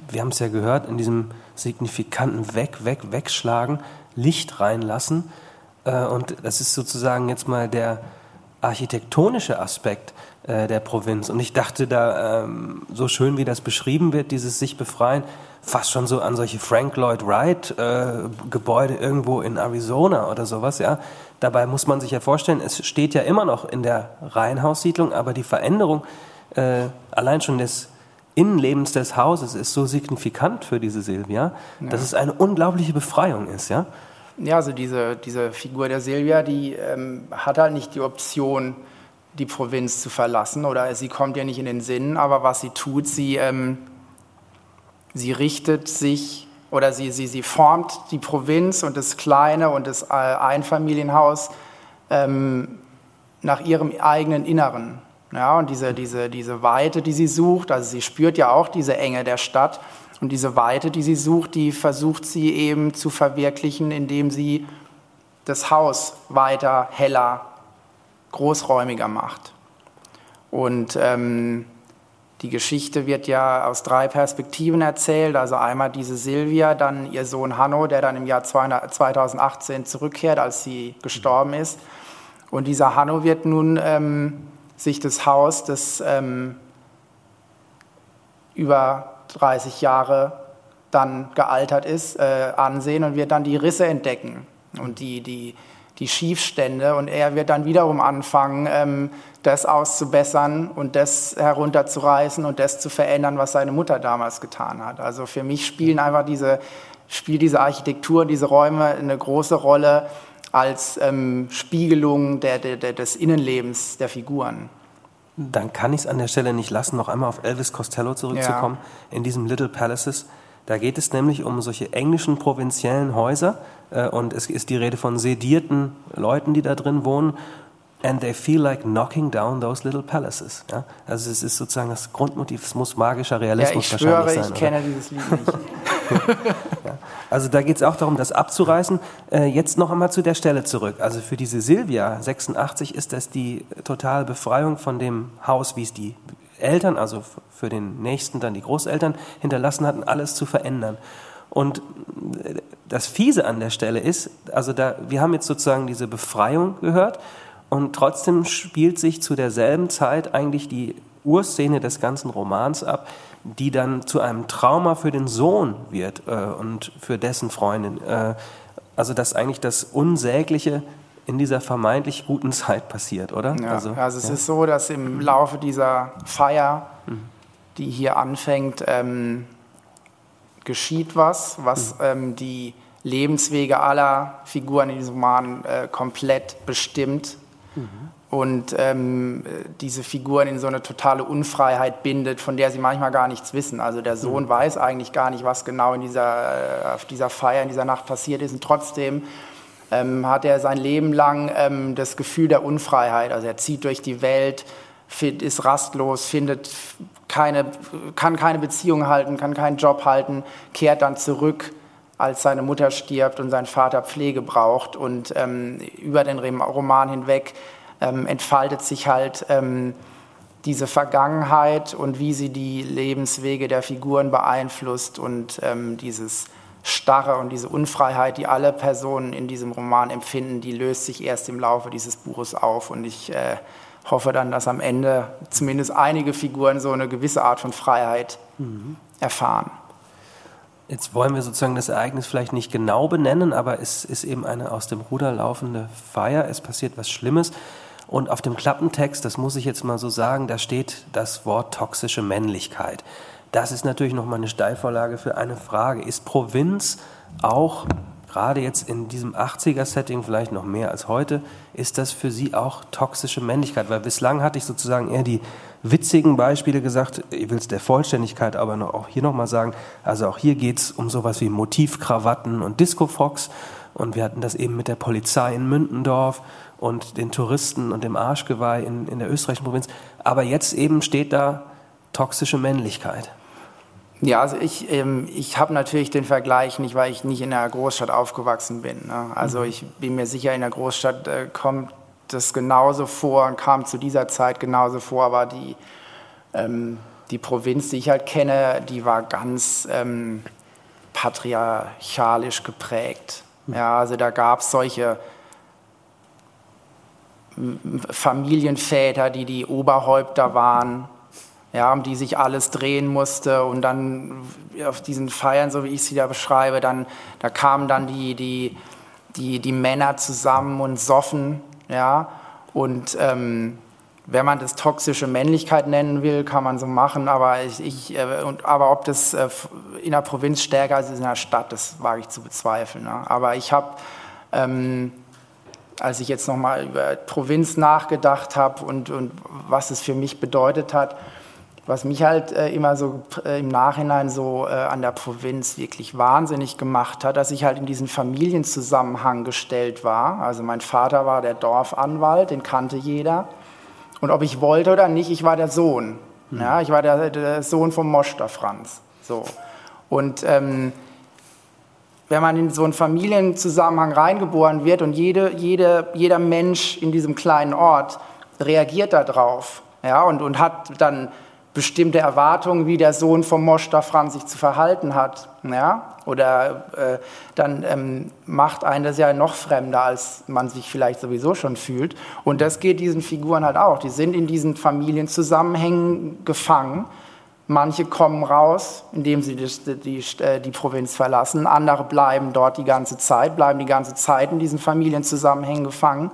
Wir haben es ja gehört, in diesem signifikanten Weg, Weg, Wegschlagen, Licht reinlassen und das ist sozusagen jetzt mal der architektonische Aspekt äh, der Provinz. Und ich dachte da, ähm, so schön wie das beschrieben wird, dieses sich befreien, fast schon so an solche Frank Lloyd Wright äh, Gebäude irgendwo in Arizona oder sowas, ja. Dabei muss man sich ja vorstellen, es steht ja immer noch in der Reihenhaussiedlung, aber die Veränderung äh, allein schon des Innenlebens des Hauses ist so signifikant für diese Silvia, ja. dass es eine unglaubliche Befreiung ist, ja. Ja, also diese, diese Figur der Silvia, die ähm, hat halt nicht die Option, die Provinz zu verlassen oder sie kommt ja nicht in den Sinn, aber was sie tut, sie, ähm, sie richtet sich oder sie, sie, sie formt die Provinz und das kleine und das äh, Einfamilienhaus ähm, nach ihrem eigenen Inneren. Ja, und diese, diese, diese Weite, die sie sucht, also sie spürt ja auch diese Enge der Stadt und diese Weite, die sie sucht, die versucht sie eben zu verwirklichen, indem sie das Haus weiter heller, großräumiger macht. Und ähm, die Geschichte wird ja aus drei Perspektiven erzählt. Also einmal diese Silvia, dann ihr Sohn Hanno, der dann im Jahr 2018 zurückkehrt, als sie gestorben ist. Und dieser Hanno wird nun ähm, sich das Haus, das ähm, über 30 Jahre dann gealtert ist, äh, ansehen und wird dann die Risse entdecken und die, die, die Schiefstände. Und er wird dann wiederum anfangen, ähm, das auszubessern und das herunterzureißen und das zu verändern, was seine Mutter damals getan hat. Also für mich spielen einfach diese, spielt diese Architektur, diese Räume eine große Rolle als ähm, Spiegelung der, der, des Innenlebens der Figuren. Dann kann ich es an der Stelle nicht lassen, noch einmal auf Elvis Costello zurückzukommen, ja. in diesem Little Palaces. Da geht es nämlich um solche englischen provinziellen Häuser äh, und es ist die Rede von sedierten Leuten, die da drin wohnen. And they feel like knocking down those little palaces. Ja? Also es ist sozusagen das Grundmotiv, es muss magischer Realismus ja, ich schwöre, sein. Ich kenne dieses Lied nicht. ja. Also da geht es auch darum, das abzureißen. Äh, jetzt noch einmal zu der Stelle zurück. Also für diese Silvia 86 ist das die totale Befreiung von dem Haus, wie es die Eltern, also für den Nächsten dann die Großeltern hinterlassen hatten, alles zu verändern. Und das Fiese an der Stelle ist, also da, wir haben jetzt sozusagen diese Befreiung gehört und trotzdem spielt sich zu derselben Zeit eigentlich die Urszene des ganzen Romans ab, die dann zu einem Trauma für den Sohn wird äh, und für dessen Freundin. Äh, also dass eigentlich das Unsägliche in dieser vermeintlich guten Zeit passiert, oder? Ja, also, also es ja. ist so, dass im Laufe dieser Feier, mhm. die hier anfängt, ähm, geschieht was, was mhm. ähm, die Lebenswege aller Figuren in diesem Roman äh, komplett bestimmt und ähm, diese Figuren in so eine totale Unfreiheit bindet, von der sie manchmal gar nichts wissen. Also der Sohn mhm. weiß eigentlich gar nicht, was genau in dieser, äh, auf dieser Feier, in dieser Nacht passiert ist. Und trotzdem ähm, hat er sein Leben lang ähm, das Gefühl der Unfreiheit. Also er zieht durch die Welt, ist rastlos, findet keine, kann keine Beziehung halten, kann keinen Job halten, kehrt dann zurück als seine Mutter stirbt und sein Vater Pflege braucht. Und ähm, über den Roman hinweg ähm, entfaltet sich halt ähm, diese Vergangenheit und wie sie die Lebenswege der Figuren beeinflusst und ähm, dieses Starre und diese Unfreiheit, die alle Personen in diesem Roman empfinden, die löst sich erst im Laufe dieses Buches auf. Und ich äh, hoffe dann, dass am Ende zumindest einige Figuren so eine gewisse Art von Freiheit mhm. erfahren. Jetzt wollen wir sozusagen das Ereignis vielleicht nicht genau benennen, aber es ist eben eine aus dem Ruder laufende Feier. Es passiert was Schlimmes. Und auf dem Klappentext, das muss ich jetzt mal so sagen, da steht das Wort toxische Männlichkeit. Das ist natürlich nochmal eine Steilvorlage für eine Frage. Ist Provinz auch, gerade jetzt in diesem 80er-Setting, vielleicht noch mehr als heute, ist das für Sie auch toxische Männlichkeit? Weil bislang hatte ich sozusagen eher die witzigen Beispiele gesagt. Ich will es der Vollständigkeit aber noch, auch hier nochmal sagen. Also auch hier geht es um sowas wie Motivkrawatten und Discofox. Und wir hatten das eben mit der Polizei in Mündendorf und den Touristen und dem Arschgeweih in, in der österreichischen Provinz. Aber jetzt eben steht da toxische Männlichkeit. Ja, also ich, ähm, ich habe natürlich den Vergleich nicht, weil ich nicht in einer Großstadt aufgewachsen bin. Ne? Also mhm. ich bin mir sicher, in der Großstadt äh, kommt das genauso vor und kam zu dieser Zeit genauso vor, aber die, ähm, die Provinz, die ich halt kenne, die war ganz ähm, patriarchalisch geprägt. Mhm. Ja, also da gab es solche Familienväter, die die Oberhäupter waren, ja, um die sich alles drehen musste und dann auf diesen Feiern, so wie ich sie da beschreibe, dann, da kamen dann die, die, die, die Männer zusammen und soffen, ja, und ähm, wenn man das toxische Männlichkeit nennen will, kann man so machen, aber, ich, ich äh, und, aber ob das äh, in der Provinz stärker ist als in der Stadt, das wage ich zu bezweifeln. Ne? Aber ich habe ähm, als ich jetzt nochmal über Provinz nachgedacht habe und, und was es für mich bedeutet hat, was mich halt äh, immer so äh, im Nachhinein so äh, an der Provinz wirklich wahnsinnig gemacht hat, dass ich halt in diesen Familienzusammenhang gestellt war. Also mein Vater war der Dorfanwalt, den kannte jeder. Und ob ich wollte oder nicht, ich war der Sohn. Mhm. Ja, ich war der, der Sohn vom Moster Franz. So. Und ähm, wenn man in so einen Familienzusammenhang reingeboren wird und jede, jede, jeder Mensch in diesem kleinen Ort reagiert darauf ja, und, und hat dann bestimmte Erwartungen, wie der Sohn vom Moschta Franz sich zu verhalten hat. Ja? Oder äh, dann ähm, macht einen das ja noch fremder, als man sich vielleicht sowieso schon fühlt. Und das geht diesen Figuren halt auch. Die sind in diesen Familienzusammenhängen gefangen. Manche kommen raus, indem sie die, die, äh, die Provinz verlassen. Andere bleiben dort die ganze Zeit, bleiben die ganze Zeit in diesen Familienzusammenhängen gefangen.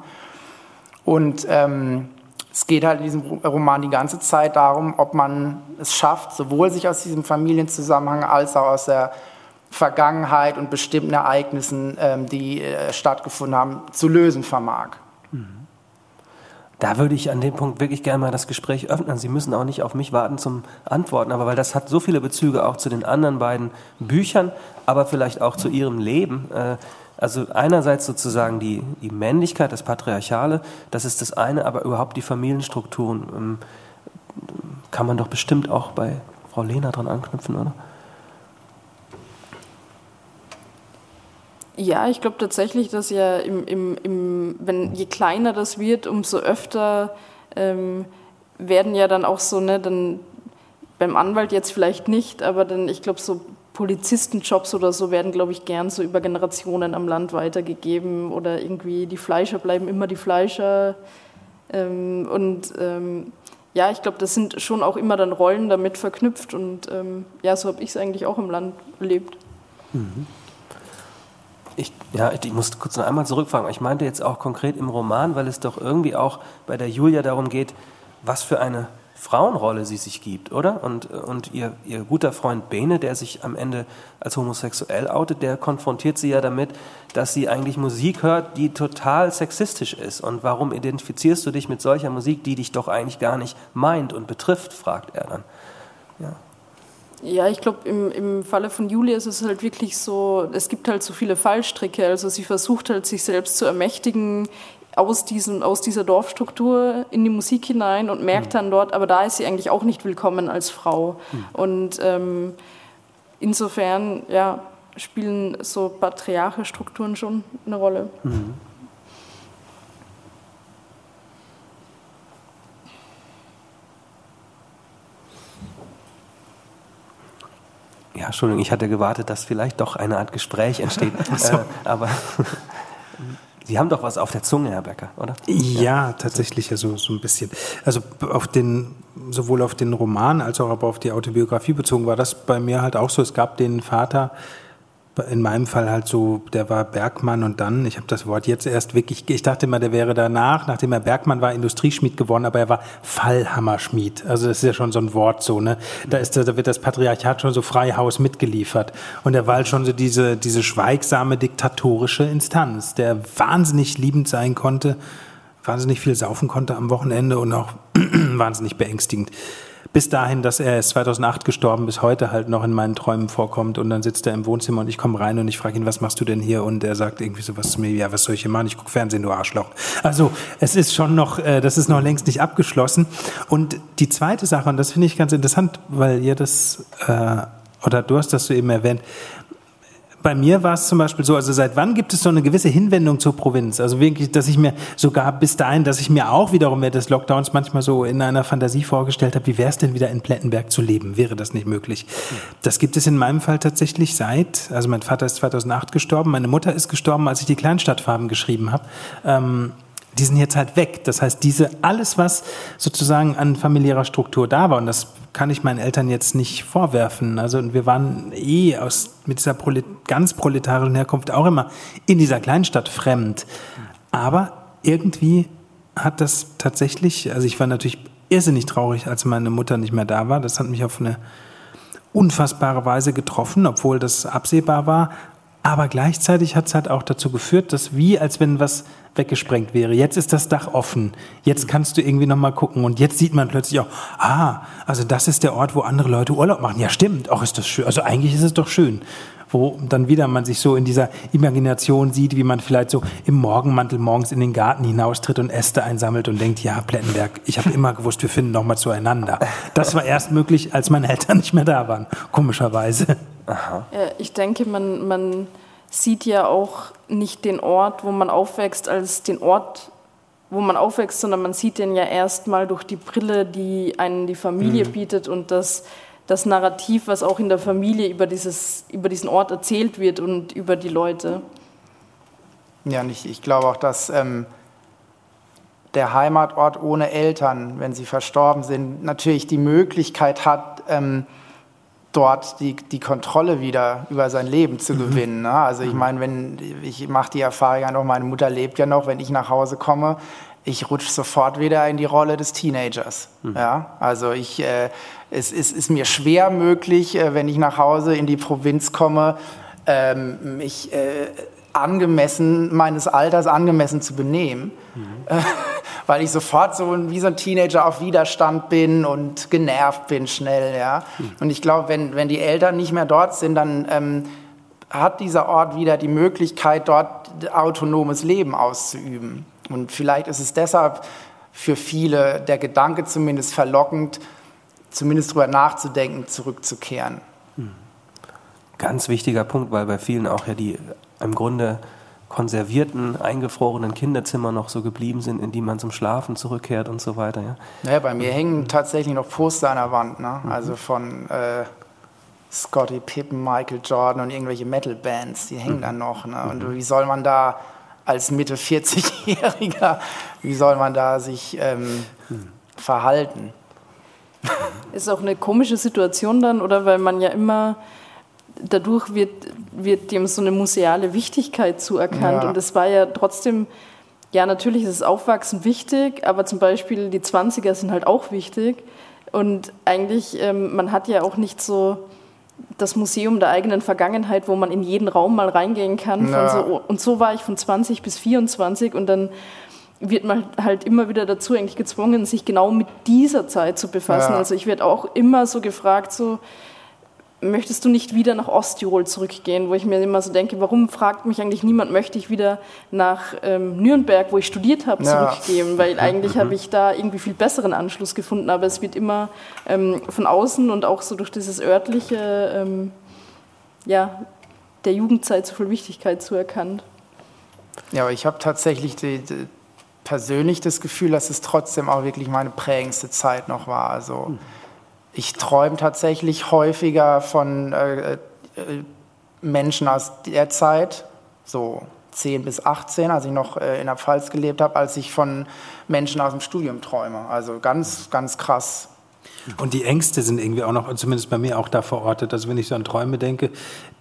Und ähm, es geht halt in diesem Roman die ganze Zeit darum, ob man es schafft, sowohl sich aus diesem Familienzusammenhang als auch aus der Vergangenheit und bestimmten Ereignissen, ähm, die äh, stattgefunden haben, zu lösen vermag. Mhm. Da würde ich an dem Punkt wirklich gerne mal das Gespräch öffnen. Sie müssen auch nicht auf mich warten zum Antworten, aber weil das hat so viele Bezüge auch zu den anderen beiden Büchern, aber vielleicht auch zu Ihrem Leben. Also einerseits sozusagen die, die Männlichkeit, das Patriarchale, das ist das eine, aber überhaupt die Familienstrukturen ähm, kann man doch bestimmt auch bei Frau Lehner dran anknüpfen, oder? Ja, ich glaube tatsächlich, dass ja im, im, im, wenn je kleiner das wird, umso öfter ähm, werden ja dann auch so, ne, dann beim Anwalt jetzt vielleicht nicht, aber dann, ich glaube, so Polizistenjobs oder so werden, glaube ich, gern so über Generationen am Land weitergegeben oder irgendwie die Fleischer bleiben immer die Fleischer. Ähm, und ähm, ja, ich glaube, das sind schon auch immer dann Rollen damit verknüpft und ähm, ja, so habe ich es eigentlich auch im Land erlebt. Mhm. Ich, ja, ich muss kurz noch einmal zurückfragen. Ich meinte jetzt auch konkret im Roman, weil es doch irgendwie auch bei der Julia darum geht, was für eine Frauenrolle sie sich gibt, oder? Und, und ihr, ihr guter Freund Bene, der sich am Ende als homosexuell outet, der konfrontiert sie ja damit, dass sie eigentlich Musik hört, die total sexistisch ist. Und warum identifizierst du dich mit solcher Musik, die dich doch eigentlich gar nicht meint und betrifft, fragt er dann. Ja. Ja, ich glaube, im, im Falle von Julia ist es halt wirklich so, es gibt halt so viele Fallstricke. Also sie versucht halt, sich selbst zu ermächtigen aus, diesem, aus dieser Dorfstruktur in die Musik hinein und merkt mhm. dann dort, aber da ist sie eigentlich auch nicht willkommen als Frau. Mhm. Und ähm, insofern ja, spielen so patriarche Strukturen schon eine Rolle. Mhm. Ja, Entschuldigung, ich hatte gewartet, dass vielleicht doch eine Art Gespräch entsteht. so. äh, aber Sie haben doch was auf der Zunge, Herr Becker, oder? Ja, tatsächlich, also so ein bisschen. Also auf den, sowohl auf den Roman als auch auf die Autobiografie bezogen war das bei mir halt auch so. Es gab den Vater, in meinem Fall halt so, der war Bergmann und dann, ich habe das Wort jetzt erst wirklich, ich dachte immer, der wäre danach, nachdem er Bergmann war, Industrieschmied geworden, aber er war Fallhammerschmied. Also das ist ja schon so ein Wort so, ne? Da ist, da wird das Patriarchat schon so Freihaus mitgeliefert. Und er war halt schon so diese, diese schweigsame diktatorische Instanz, der wahnsinnig liebend sein konnte, wahnsinnig viel saufen konnte am Wochenende und auch wahnsinnig beängstigend bis dahin, dass er ist 2008 gestorben, bis heute halt noch in meinen Träumen vorkommt und dann sitzt er im Wohnzimmer und ich komme rein und ich frage ihn, was machst du denn hier? Und er sagt irgendwie sowas zu mir, ja, was soll ich hier machen? Ich gucke Fernsehen, du Arschloch. Also es ist schon noch, äh, das ist noch längst nicht abgeschlossen. Und die zweite Sache, und das finde ich ganz interessant, weil ihr das, äh, oder du hast das so eben erwähnt, bei mir war es zum Beispiel so, also seit wann gibt es so eine gewisse Hinwendung zur Provinz? Also wirklich, dass ich mir sogar bis dahin, dass ich mir auch wiederum während des Lockdowns manchmal so in einer Fantasie vorgestellt habe, wie wäre es denn wieder in Plettenberg zu leben? Wäre das nicht möglich? Das gibt es in meinem Fall tatsächlich seit, also mein Vater ist 2008 gestorben, meine Mutter ist gestorben, als ich die Kleinstadtfarben geschrieben habe. Ähm, die sind jetzt halt weg. Das heißt, diese, alles, was sozusagen an familiärer Struktur da war, und das kann ich meinen Eltern jetzt nicht vorwerfen. Also wir waren eh aus, mit dieser Prolet ganz proletarischen Herkunft auch immer in dieser Kleinstadt fremd. Aber irgendwie hat das tatsächlich, also ich war natürlich irrsinnig traurig, als meine Mutter nicht mehr da war. Das hat mich auf eine unfassbare Weise getroffen, obwohl das absehbar war. Aber gleichzeitig hat es halt auch dazu geführt, dass wie, als wenn was weggesprengt wäre. Jetzt ist das Dach offen. Jetzt kannst du irgendwie noch mal gucken und jetzt sieht man plötzlich auch, ah, also das ist der Ort, wo andere Leute Urlaub machen. Ja, stimmt. Auch ist das schön. Also eigentlich ist es doch schön wo dann wieder man sich so in dieser Imagination sieht, wie man vielleicht so im Morgenmantel morgens in den Garten hinaustritt und Äste einsammelt und denkt, ja, Plettenberg, ich habe immer gewusst, wir finden noch mal zueinander. Das war erst möglich, als meine Eltern nicht mehr da waren, komischerweise. Aha. Ich denke, man, man sieht ja auch nicht den Ort, wo man aufwächst, als den Ort, wo man aufwächst, sondern man sieht den ja erstmal durch die Brille, die einen die Familie mhm. bietet und das das Narrativ, was auch in der Familie über, dieses, über diesen Ort erzählt wird und über die Leute. Ja, und ich, ich glaube auch, dass ähm, der Heimatort ohne Eltern, wenn sie verstorben sind, natürlich die Möglichkeit hat, ähm, dort die, die Kontrolle wieder über sein Leben zu mhm. gewinnen. Ne? Also ich mhm. meine, wenn ich mache die Erfahrung ja noch, meine Mutter lebt ja noch, wenn ich nach Hause komme, ich rutsche sofort wieder in die Rolle des Teenagers. Mhm. Ja? Also ich, äh, es, es, ist mir schwer möglich, äh, wenn ich nach Hause in die Provinz komme, ähm, mich äh, angemessen, meines Alters angemessen zu benehmen. Mhm. weil ich sofort so wie so ein Teenager auf Widerstand bin und genervt bin schnell. Ja? Mhm. Und ich glaube, wenn, wenn die Eltern nicht mehr dort sind, dann ähm, hat dieser Ort wieder die Möglichkeit, dort autonomes Leben auszuüben. Und vielleicht ist es deshalb für viele der Gedanke zumindest verlockend, zumindest darüber nachzudenken, zurückzukehren. Hm. Ganz wichtiger Punkt, weil bei vielen auch ja die im Grunde konservierten, eingefrorenen Kinderzimmer noch so geblieben sind, in die man zum Schlafen zurückkehrt und so weiter. Ja, naja, bei mir hängen tatsächlich noch Poster an der Wand, ne? Mhm. also von äh, Scotty Pippen, Michael Jordan und irgendwelche Metal-Bands, die hängen mhm. dann noch. Ne? Und mhm. wie soll man da als Mitte 40-Jähriger, wie soll man da sich ähm, verhalten? Ist auch eine komische Situation dann, oder? Weil man ja immer, dadurch wird, wird dem so eine museale Wichtigkeit zuerkannt. Ja. Und es war ja trotzdem, ja, natürlich ist es Aufwachsen wichtig, aber zum Beispiel die 20er sind halt auch wichtig. Und eigentlich, ähm, man hat ja auch nicht so das Museum der eigenen Vergangenheit, wo man in jeden Raum mal reingehen kann. Ja. So, und so war ich von 20 bis 24 und dann wird man halt immer wieder dazu eigentlich gezwungen, sich genau mit dieser Zeit zu befassen. Ja. Also ich werde auch immer so gefragt, so, möchtest du nicht wieder nach Osttirol zurückgehen, wo ich mir immer so denke, warum fragt mich eigentlich niemand, möchte ich wieder nach ähm, Nürnberg, wo ich studiert habe, zurückgehen, ja. weil eigentlich habe ich da irgendwie viel besseren Anschluss gefunden, aber es wird immer ähm, von außen und auch so durch dieses örtliche, ähm, ja, der Jugendzeit so viel Wichtigkeit zuerkannt. Ja, aber ich habe tatsächlich die, die, persönlich das Gefühl, dass es trotzdem auch wirklich meine prägendste Zeit noch war, also mhm ich träume tatsächlich häufiger von äh, äh, Menschen aus der Zeit, so 10 bis 18, als ich noch äh, in der Pfalz gelebt habe, als ich von Menschen aus dem Studium träume. Also ganz, ganz krass. Und die Ängste sind irgendwie auch noch, zumindest bei mir auch da verortet. Also wenn ich so an Träume denke,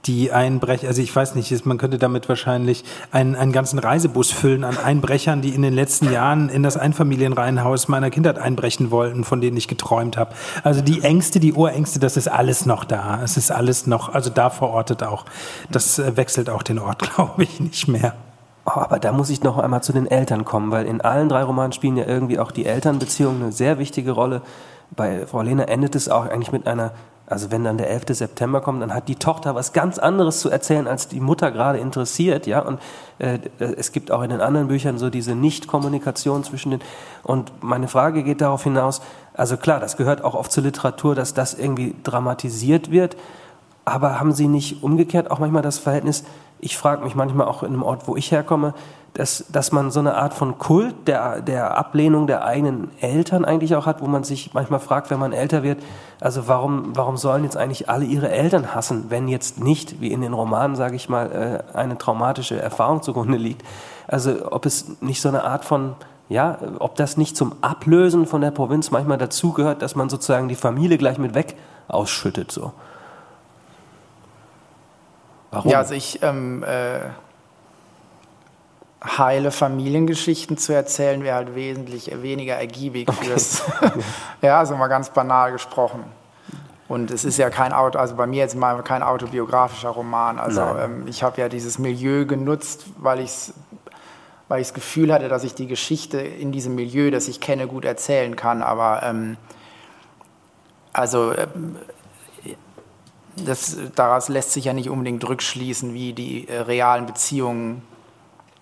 die Einbrecher, also ich weiß nicht, man könnte damit wahrscheinlich einen, einen ganzen Reisebus füllen an Einbrechern, die in den letzten Jahren in das Einfamilienreihenhaus meiner Kindheit einbrechen wollten, von denen ich geträumt habe. Also die Ängste, die Urängste, das ist alles noch da. Es ist alles noch, also da verortet auch. Das äh, wechselt auch den Ort, glaube ich, nicht mehr. Oh, aber da muss ich noch einmal zu den Eltern kommen, weil in allen drei Romanen spielen ja irgendwie auch die Elternbeziehungen eine sehr wichtige Rolle bei Frau Lehner endet es auch eigentlich mit einer, also wenn dann der 11. September kommt, dann hat die Tochter was ganz anderes zu erzählen, als die Mutter gerade interessiert, ja, und äh, es gibt auch in den anderen Büchern so diese Nicht-Kommunikation zwischen den, und meine Frage geht darauf hinaus, also klar, das gehört auch oft zur Literatur, dass das irgendwie dramatisiert wird, aber haben Sie nicht umgekehrt auch manchmal das Verhältnis, ich frage mich manchmal auch in einem Ort, wo ich herkomme, dass, dass man so eine Art von Kult der, der Ablehnung der eigenen Eltern eigentlich auch hat, wo man sich manchmal fragt, wenn man älter wird, also warum, warum sollen jetzt eigentlich alle ihre Eltern hassen, wenn jetzt nicht, wie in den Romanen, sage ich mal, äh, eine traumatische Erfahrung zugrunde liegt. Also ob es nicht so eine Art von, ja, ob das nicht zum Ablösen von der Provinz manchmal dazugehört, dass man sozusagen die Familie gleich mit weg ausschüttet, so. Warum? Ja, also ich ähm, äh heile Familiengeschichten zu erzählen, wäre halt wesentlich weniger ergiebig. Okay. Fürs, ja, also mal ganz banal gesprochen. Und es ist ja kein Auto, also bei mir jetzt mal kein autobiografischer Roman. Also ähm, ich habe ja dieses Milieu genutzt, weil ich weil ich das Gefühl hatte, dass ich die Geschichte in diesem Milieu, das ich kenne, gut erzählen kann. Aber ähm, also ähm, das, daraus lässt sich ja nicht unbedingt rückschließen, wie die äh, realen Beziehungen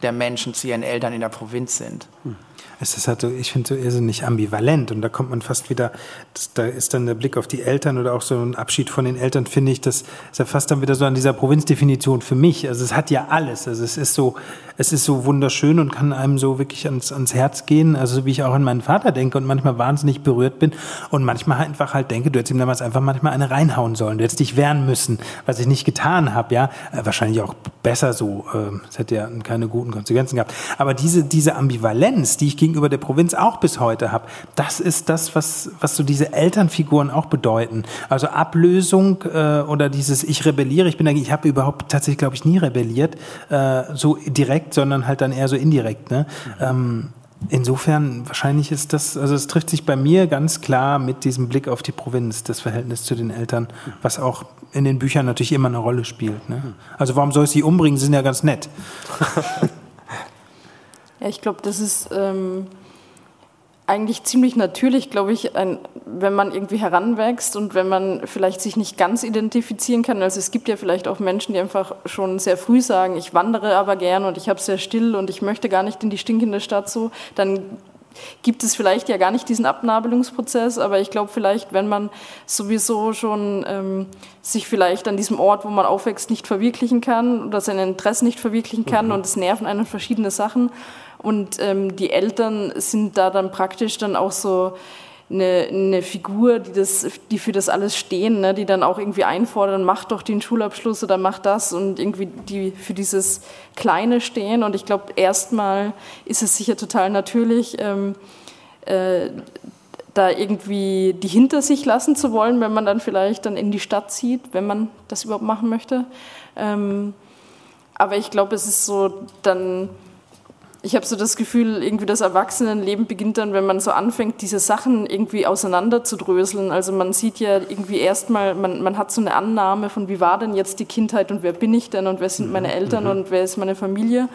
der Menschen zu ihren Eltern in der Provinz sind. Hm es ist halt so, ich finde so irrsinnig ambivalent und da kommt man fast wieder, das, da ist dann der Blick auf die Eltern oder auch so ein Abschied von den Eltern, finde ich, das ist ja fast dann wieder so an dieser Provinzdefinition für mich. Also es hat ja alles. Also es ist so, es ist so wunderschön und kann einem so wirklich ans, ans Herz gehen. Also wie ich auch an meinen Vater denke und manchmal wahnsinnig berührt bin und manchmal einfach halt denke, du hättest ihm damals einfach manchmal eine reinhauen sollen. Du hättest dich wehren müssen, was ich nicht getan habe, ja. Äh, wahrscheinlich auch besser so. Äh, es hätte ja keine guten Konsequenzen gehabt. Aber diese, diese Ambivalenz, die ich gegen gegenüber der Provinz auch bis heute habe. Das ist das, was, was so diese Elternfiguren auch bedeuten. Also Ablösung äh, oder dieses Ich rebelliere. Ich bin eigentlich, ich habe überhaupt tatsächlich, glaube ich, nie rebelliert, äh, so direkt, sondern halt dann eher so indirekt. Ne? Mhm. Ähm, Insofern, wahrscheinlich ist das, also es trifft sich bei mir ganz klar mit diesem Blick auf die Provinz, das Verhältnis zu den Eltern, was auch in den Büchern natürlich immer eine Rolle spielt. Ne? Also warum soll ich sie umbringen? Sie sind ja ganz nett. Ja, ich glaube, das ist ähm, eigentlich ziemlich natürlich, glaube ich, ein, wenn man irgendwie heranwächst und wenn man vielleicht sich nicht ganz identifizieren kann. Also es gibt ja vielleicht auch Menschen, die einfach schon sehr früh sagen, ich wandere aber gern und ich habe sehr still und ich möchte gar nicht in die stinkende Stadt so. Dann gibt es vielleicht ja gar nicht diesen Abnabelungsprozess, aber ich glaube vielleicht, wenn man sowieso schon ähm, sich vielleicht an diesem Ort, wo man aufwächst, nicht verwirklichen kann oder seine Interessen nicht verwirklichen kann mhm. und es nerven einen verschiedene Sachen und ähm, die Eltern sind da dann praktisch dann auch so eine, eine Figur, die, das, die für das alles stehen, ne, die dann auch irgendwie einfordern, mach doch den Schulabschluss oder mach das und irgendwie die für dieses Kleine stehen. Und ich glaube, erstmal ist es sicher total natürlich, ähm, äh, da irgendwie die hinter sich lassen zu wollen, wenn man dann vielleicht dann in die Stadt zieht, wenn man das überhaupt machen möchte. Ähm, aber ich glaube, es ist so dann ich habe so das Gefühl, irgendwie das Erwachsenenleben beginnt dann, wenn man so anfängt, diese Sachen irgendwie auseinanderzudröseln. Also man sieht ja irgendwie erstmal, man, man hat so eine Annahme von, wie war denn jetzt die Kindheit und wer bin ich denn und wer sind meine mhm. Eltern mhm. und wer ist meine Familie.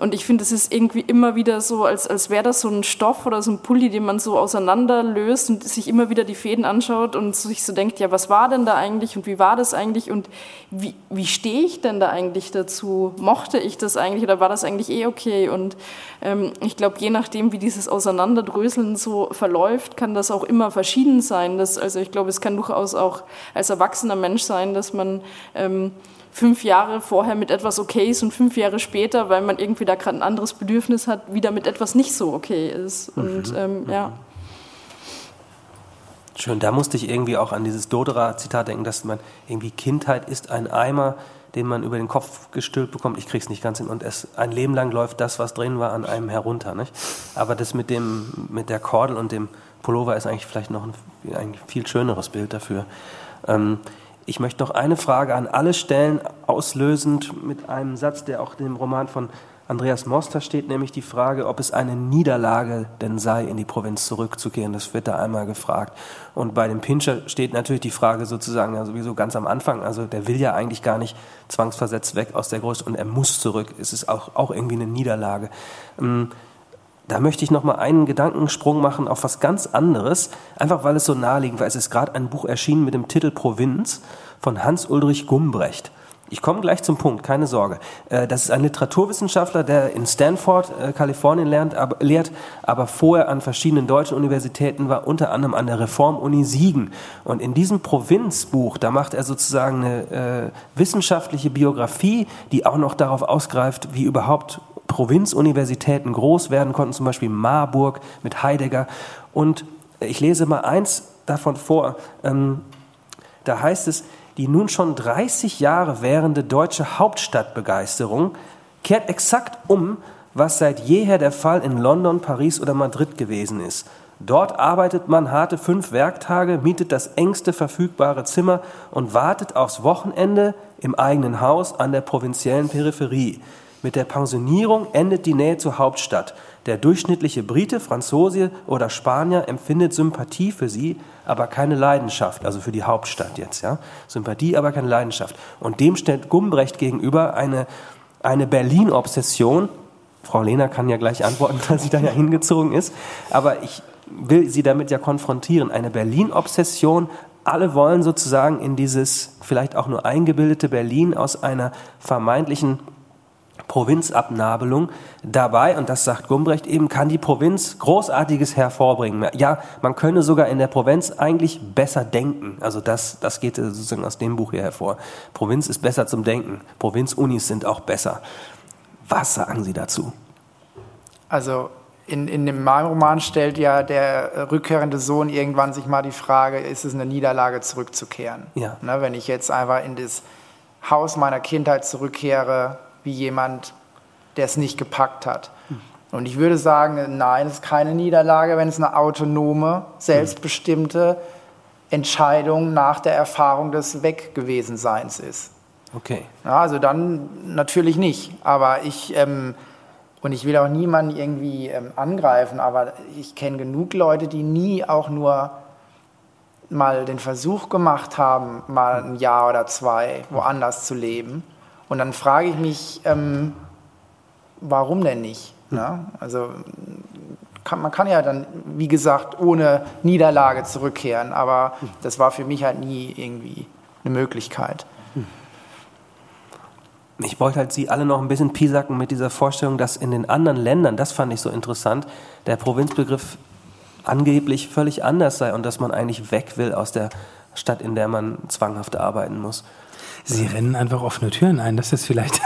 Und ich finde, es ist irgendwie immer wieder so, als, als wäre das so ein Stoff oder so ein Pulli, den man so auseinanderlöst und sich immer wieder die Fäden anschaut und sich so denkt, ja, was war denn da eigentlich und wie war das eigentlich und wie, wie stehe ich denn da eigentlich dazu? Mochte ich das eigentlich oder war das eigentlich eh okay? Und ähm, ich glaube, je nachdem, wie dieses Auseinanderdröseln so verläuft, kann das auch immer verschieden sein. Das, also ich glaube, es kann durchaus auch als erwachsener Mensch sein, dass man ähm, fünf Jahre vorher mit etwas okay ist und fünf Jahre später, weil man irgendwie da gerade ein anderes Bedürfnis hat, wieder mit etwas nicht so okay ist. Und mhm. ähm, ja. Mhm. Schön, da musste ich irgendwie auch an dieses Dodera-Zitat denken, dass man irgendwie Kindheit ist ein Eimer, den man über den Kopf gestülpt bekommt. Ich krieg's nicht ganz hin. Und es ein Leben lang läuft das, was drin war, an einem herunter. Nicht? Aber das mit dem, mit der Kordel und dem Pullover ist eigentlich vielleicht noch ein, ein viel schöneres Bild dafür. Ähm, ich möchte noch eine Frage an alle stellen, auslösend mit einem Satz, der auch im Roman von Andreas Moster steht, nämlich die Frage, ob es eine Niederlage denn sei, in die Provinz zurückzugehen. Das wird da einmal gefragt. Und bei dem Pinscher steht natürlich die Frage sozusagen ja sowieso ganz am Anfang. Also der will ja eigentlich gar nicht zwangsversetzt weg aus der Größe und er muss zurück. Es ist auch, auch irgendwie eine Niederlage. Ähm, da möchte ich noch mal einen Gedankensprung machen auf was ganz anderes, einfach weil es so naheliegend war. Es ist gerade ein Buch erschienen mit dem Titel Provinz von Hans-Ulrich Gumbrecht. Ich komme gleich zum Punkt, keine Sorge. Äh, das ist ein Literaturwissenschaftler, der in Stanford, äh, Kalifornien lernt, aber, lehrt, aber vorher an verschiedenen deutschen Universitäten war, unter anderem an der Reform-Uni Siegen. Und in diesem Provinzbuch, da macht er sozusagen eine äh, wissenschaftliche Biografie, die auch noch darauf ausgreift, wie überhaupt Provinzuniversitäten groß werden konnten, zum Beispiel Marburg mit Heidegger. Und ich lese mal eins davon vor. Ähm, da heißt es, die nun schon 30 Jahre währende deutsche Hauptstadtbegeisterung kehrt exakt um, was seit jeher der Fall in London, Paris oder Madrid gewesen ist. Dort arbeitet man harte fünf Werktage, mietet das engste verfügbare Zimmer und wartet aufs Wochenende im eigenen Haus an der provinziellen Peripherie. Mit der Pensionierung endet die Nähe zur Hauptstadt. Der durchschnittliche Brite, Franzose oder Spanier empfindet Sympathie für sie, aber keine Leidenschaft, also für die Hauptstadt jetzt, ja. Sympathie, aber keine Leidenschaft. Und dem stellt Gumbrecht gegenüber eine, eine Berlin-Obsession. Frau Lehner kann ja gleich antworten, weil sie da ja hingezogen ist. Aber ich will sie damit ja konfrontieren. Eine Berlin-Obsession. Alle wollen sozusagen in dieses vielleicht auch nur eingebildete Berlin aus einer vermeintlichen Provinzabnabelung. Dabei, und das sagt Gumbrecht eben, kann die Provinz Großartiges hervorbringen. Ja, man könne sogar in der Provinz eigentlich besser denken. Also das, das geht sozusagen aus dem Buch hier hervor. Provinz ist besser zum Denken. Provinzunis sind auch besser. Was sagen Sie dazu? Also in, in dem Roman stellt ja der rückkehrende Sohn irgendwann sich mal die Frage, ist es eine Niederlage zurückzukehren? Ja. Ne, wenn ich jetzt einfach in das Haus meiner Kindheit zurückkehre, wie jemand, der es nicht gepackt hat. Und ich würde sagen, nein, es ist keine Niederlage, wenn es eine autonome, selbstbestimmte Entscheidung nach der Erfahrung des Weggewesenseins ist. Okay. Ja, also dann natürlich nicht. Aber ich, ähm, und ich will auch niemanden irgendwie ähm, angreifen, aber ich kenne genug Leute, die nie auch nur mal den Versuch gemacht haben, mal ein Jahr oder zwei woanders zu leben und dann frage ich mich, ähm, warum denn nicht? Ne? Also kann, man kann ja dann, wie gesagt, ohne Niederlage zurückkehren, aber das war für mich halt nie irgendwie eine Möglichkeit. Ich wollte halt Sie alle noch ein bisschen piesacken mit dieser Vorstellung, dass in den anderen Ländern, das fand ich so interessant, der Provinzbegriff angeblich völlig anders sei und dass man eigentlich weg will aus der Stadt, in der man zwanghaft arbeiten muss. Sie rennen einfach offene Türen ein, das ist vielleicht.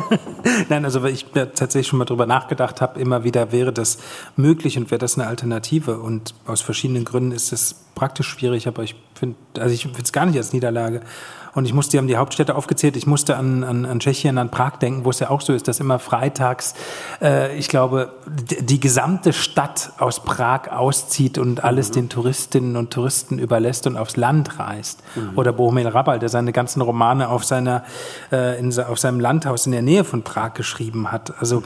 Nein, also weil ich tatsächlich schon mal drüber nachgedacht habe, immer wieder wäre das möglich und wäre das eine Alternative. Und aus verschiedenen Gründen ist es praktisch schwierig, aber ich finde, also ich finde es gar nicht als Niederlage. Und ich musste, die haben die Hauptstädte aufgezählt, ich musste an, an, an Tschechien, an Prag denken, wo es ja auch so ist, dass immer freitags, äh, ich glaube, die, gesamte Stadt aus Prag auszieht und alles mhm. den Touristinnen und Touristen überlässt und aufs Land reist. Mhm. Oder Bohumil Rabal, der seine ganzen Romane auf, seiner, äh, in, auf seinem Landhaus in der Nähe von Prag geschrieben hat. Also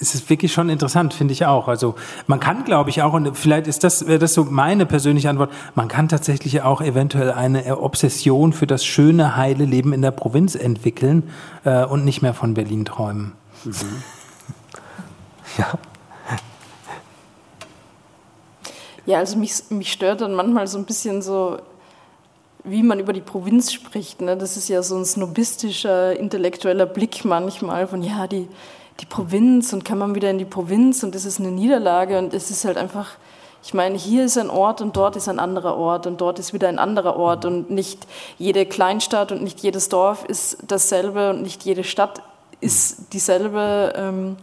es ist wirklich schon interessant, finde ich auch. Also man kann, glaube ich, auch, und vielleicht ist das, wäre das so meine persönliche Antwort, man kann tatsächlich auch eventuell eine Obsession für das schöne, heile Leben in der Provinz entwickeln äh, und nicht mehr von Berlin träumen. Mhm. Ja. Ja, also mich, mich stört dann manchmal so ein bisschen so, wie man über die Provinz spricht. Ne? Das ist ja so ein snobistischer, intellektueller Blick manchmal von, ja, die, die Provinz und kann man wieder in die Provinz und das ist eine Niederlage und es ist halt einfach, ich meine, hier ist ein Ort und dort ist ein anderer Ort und dort ist wieder ein anderer Ort und nicht jede Kleinstadt und nicht jedes Dorf ist dasselbe und nicht jede Stadt ist dieselbe. Ähm,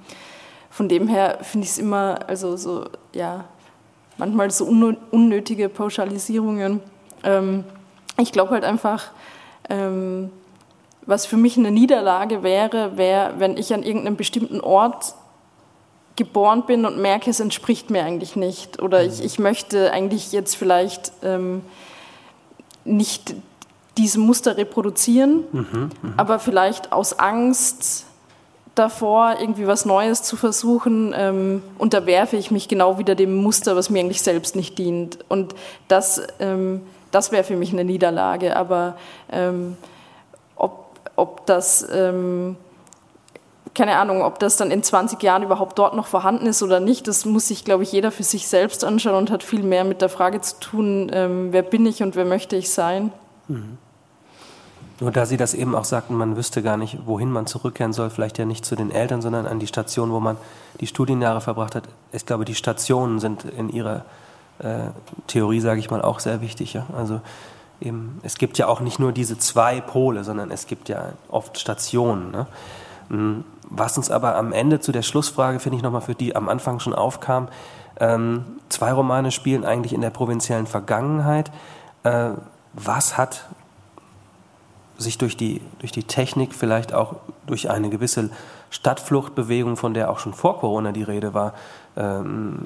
von dem her finde ich es immer, also so, ja, manchmal so unnötige Pauschalisierungen. Ähm, ich glaube halt einfach, ähm, was für mich eine Niederlage wäre, wäre, wenn ich an irgendeinem bestimmten Ort geboren bin und merke, es entspricht mir eigentlich nicht. Oder ich, ich möchte eigentlich jetzt vielleicht ähm, nicht diese Muster reproduzieren, mhm, mh. aber vielleicht aus Angst davor, irgendwie was Neues zu versuchen, ähm, unterwerfe ich mich genau wieder dem Muster, was mir eigentlich selbst nicht dient. Und das, ähm, das wäre für mich eine Niederlage. Aber ähm, ob das, ähm, keine Ahnung, ob das dann in 20 Jahren überhaupt dort noch vorhanden ist oder nicht, das muss sich, glaube ich, jeder für sich selbst anschauen und hat viel mehr mit der Frage zu tun, ähm, wer bin ich und wer möchte ich sein. Mhm. Nur da Sie das eben auch sagten, man wüsste gar nicht, wohin man zurückkehren soll, vielleicht ja nicht zu den Eltern, sondern an die Station, wo man die Studienjahre verbracht hat. Ich glaube, die Stationen sind in Ihrer äh, Theorie, sage ich mal, auch sehr wichtig. Ja? Also eben, es gibt ja auch nicht nur diese zwei Pole, sondern es gibt ja oft Stationen. Ne? Mm, was uns aber am Ende zu der Schlussfrage, finde ich nochmal, für die am Anfang schon aufkam, ähm, zwei Romane spielen eigentlich in der provinziellen Vergangenheit. Äh, was hat sich durch die, durch die Technik, vielleicht auch durch eine gewisse Stadtfluchtbewegung, von der auch schon vor Corona die Rede war, ähm,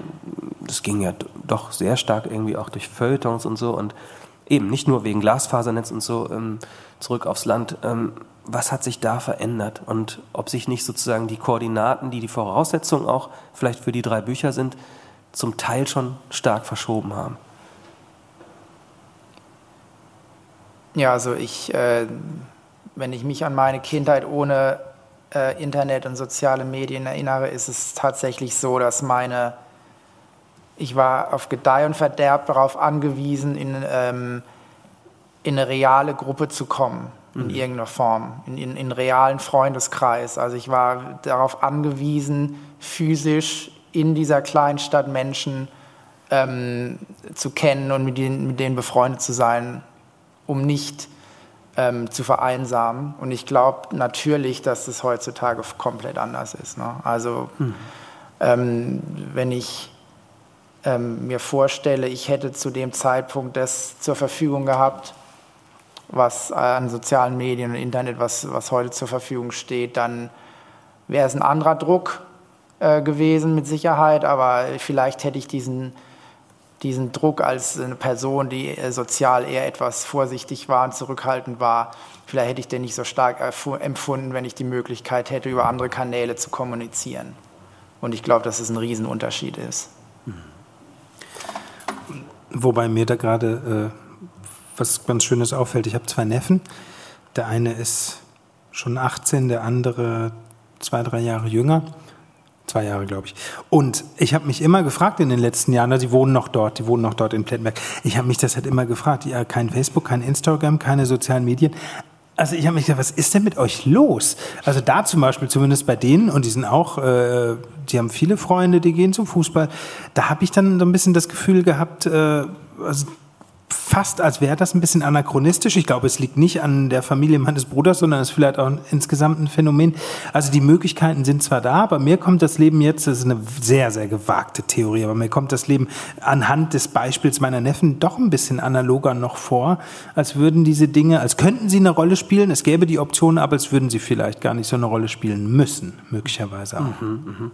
das ging ja doch sehr stark irgendwie auch durch Feuilletons und so und eben nicht nur wegen Glasfasernetz und so ähm, zurück aufs Land. Ähm, was hat sich da verändert und ob sich nicht sozusagen die Koordinaten, die die Voraussetzungen auch vielleicht für die drei Bücher sind, zum Teil schon stark verschoben haben. Ja, also ich, äh, wenn ich mich an meine Kindheit ohne äh, Internet und soziale Medien erinnere, ist es tatsächlich so, dass meine, ich war auf Gedeih und Verderb darauf angewiesen, in, ähm, in eine reale Gruppe zu kommen, in mhm. irgendeiner Form, in, in, in realen Freundeskreis. Also ich war darauf angewiesen, physisch in dieser Kleinstadt Menschen ähm, zu kennen und mit denen, mit denen befreundet zu sein, um nicht ähm, zu vereinsamen. Und ich glaube natürlich, dass das heutzutage komplett anders ist. Ne? Also hm. ähm, wenn ich ähm, mir vorstelle, ich hätte zu dem Zeitpunkt das zur Verfügung gehabt, was an sozialen Medien und Internet, was, was heute zur Verfügung steht, dann wäre es ein anderer Druck äh, gewesen mit Sicherheit, aber vielleicht hätte ich diesen diesen Druck als eine Person, die äh, sozial eher etwas vorsichtig war und zurückhaltend war, vielleicht hätte ich den nicht so stark empfunden, wenn ich die Möglichkeit hätte, über andere Kanäle zu kommunizieren. Und ich glaube, dass es ein Riesenunterschied ist. Wobei mir da gerade äh, was ganz Schönes auffällt. Ich habe zwei Neffen. Der eine ist schon 18, der andere zwei, drei Jahre jünger. Zwei Jahre, glaube ich. Und ich habe mich immer gefragt in den letzten Jahren, die wohnen noch dort, die wohnen noch dort in Plettenberg. Ich habe mich das halt immer gefragt. Ja, kein Facebook, kein Instagram, keine sozialen Medien. Also ich habe mich gedacht, was ist denn mit euch los? Also da zum Beispiel, zumindest bei denen, und die sind auch, äh, die haben viele Freunde, die gehen zum Fußball. Da habe ich dann so ein bisschen das Gefühl gehabt, äh, also fast, als wäre das ein bisschen anachronistisch. Ich glaube, es liegt nicht an der Familie meines Bruders, sondern es ist vielleicht auch insgesamt ein Phänomen. Also die Möglichkeiten sind zwar da, aber mir kommt das Leben jetzt, das ist eine sehr, sehr gewagte Theorie, aber mir kommt das Leben anhand des Beispiels meiner Neffen doch ein bisschen analoger noch vor, als würden diese Dinge, als könnten sie eine Rolle spielen. Es gäbe die Option, aber als würden sie vielleicht gar nicht so eine Rolle spielen müssen, möglicherweise auch. Mhm,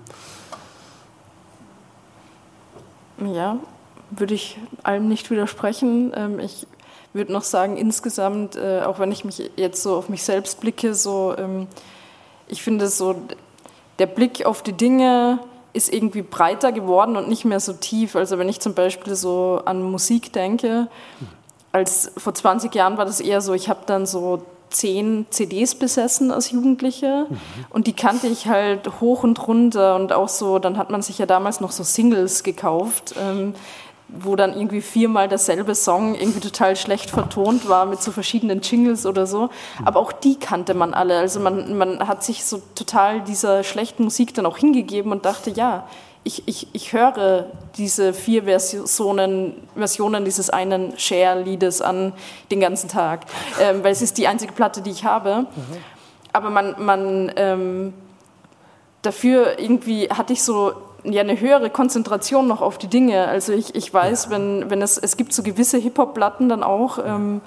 mh. Ja, würde ich allem nicht widersprechen. Ähm, ich würde noch sagen, insgesamt, äh, auch wenn ich mich jetzt so auf mich selbst blicke, so, ähm, ich finde so, der Blick auf die Dinge ist irgendwie breiter geworden und nicht mehr so tief. Also wenn ich zum Beispiel so an Musik denke, als vor 20 Jahren war das eher so, ich habe dann so zehn CDs besessen als Jugendliche mhm. und die kannte ich halt hoch und runter und auch so, dann hat man sich ja damals noch so Singles gekauft. Ähm, wo dann irgendwie viermal derselbe Song irgendwie total schlecht vertont war mit so verschiedenen Jingles oder so. Aber auch die kannte man alle. Also man, man hat sich so total dieser schlechten Musik dann auch hingegeben und dachte, ja, ich, ich, ich höre diese vier Versionen, Versionen dieses einen Share-Liedes an den ganzen Tag, ähm, weil es ist die einzige Platte, die ich habe. Mhm. Aber man, man ähm, dafür irgendwie hatte ich so ja eine höhere Konzentration noch auf die Dinge. Also ich, ich weiß, wenn, wenn es, es gibt so gewisse Hip-Hop-Platten dann auch, ähm,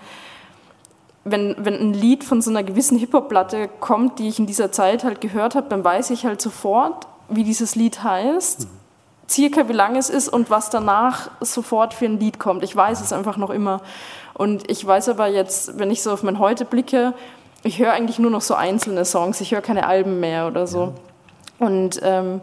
wenn, wenn ein Lied von so einer gewissen Hip-Hop-Platte kommt, die ich in dieser Zeit halt gehört habe, dann weiß ich halt sofort, wie dieses Lied heißt, mhm. circa wie lang es ist und was danach sofort für ein Lied kommt. Ich weiß es einfach noch immer. Und ich weiß aber jetzt, wenn ich so auf mein Heute blicke, ich höre eigentlich nur noch so einzelne Songs, ich höre keine Alben mehr oder so. Und, ähm,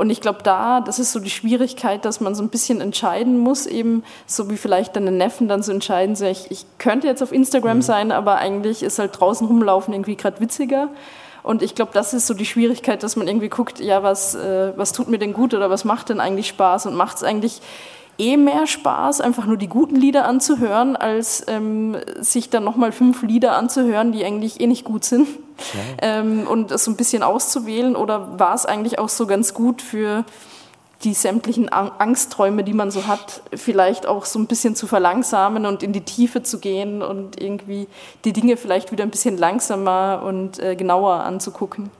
und ich glaube, da, das ist so die Schwierigkeit, dass man so ein bisschen entscheiden muss, eben so wie vielleicht deine Neffen dann so entscheiden, so ich, ich könnte jetzt auf Instagram mhm. sein, aber eigentlich ist halt draußen rumlaufen irgendwie gerade witziger. Und ich glaube, das ist so die Schwierigkeit, dass man irgendwie guckt, ja, was, äh, was tut mir denn gut oder was macht denn eigentlich Spaß und macht es eigentlich eh mehr Spaß, einfach nur die guten Lieder anzuhören, als ähm, sich dann nochmal fünf Lieder anzuhören, die eigentlich eh nicht gut sind. Ja. Ähm, und es so ein bisschen auszuwählen. Oder war es eigentlich auch so ganz gut für die sämtlichen Angstträume, die man so hat, vielleicht auch so ein bisschen zu verlangsamen und in die Tiefe zu gehen und irgendwie die Dinge vielleicht wieder ein bisschen langsamer und äh, genauer anzugucken.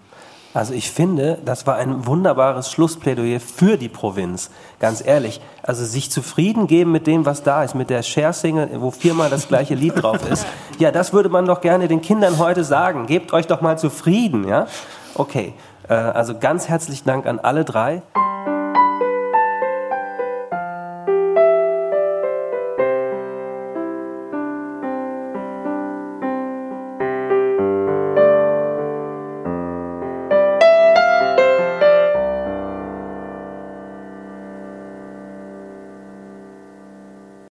Also ich finde, das war ein wunderbares Schlussplädoyer für die Provinz, ganz ehrlich. Also sich zufrieden geben mit dem, was da ist, mit der Share-Single, wo viermal das gleiche Lied drauf ist. Ja, das würde man doch gerne den Kindern heute sagen. Gebt euch doch mal zufrieden, ja? Okay, äh, also ganz herzlichen Dank an alle drei.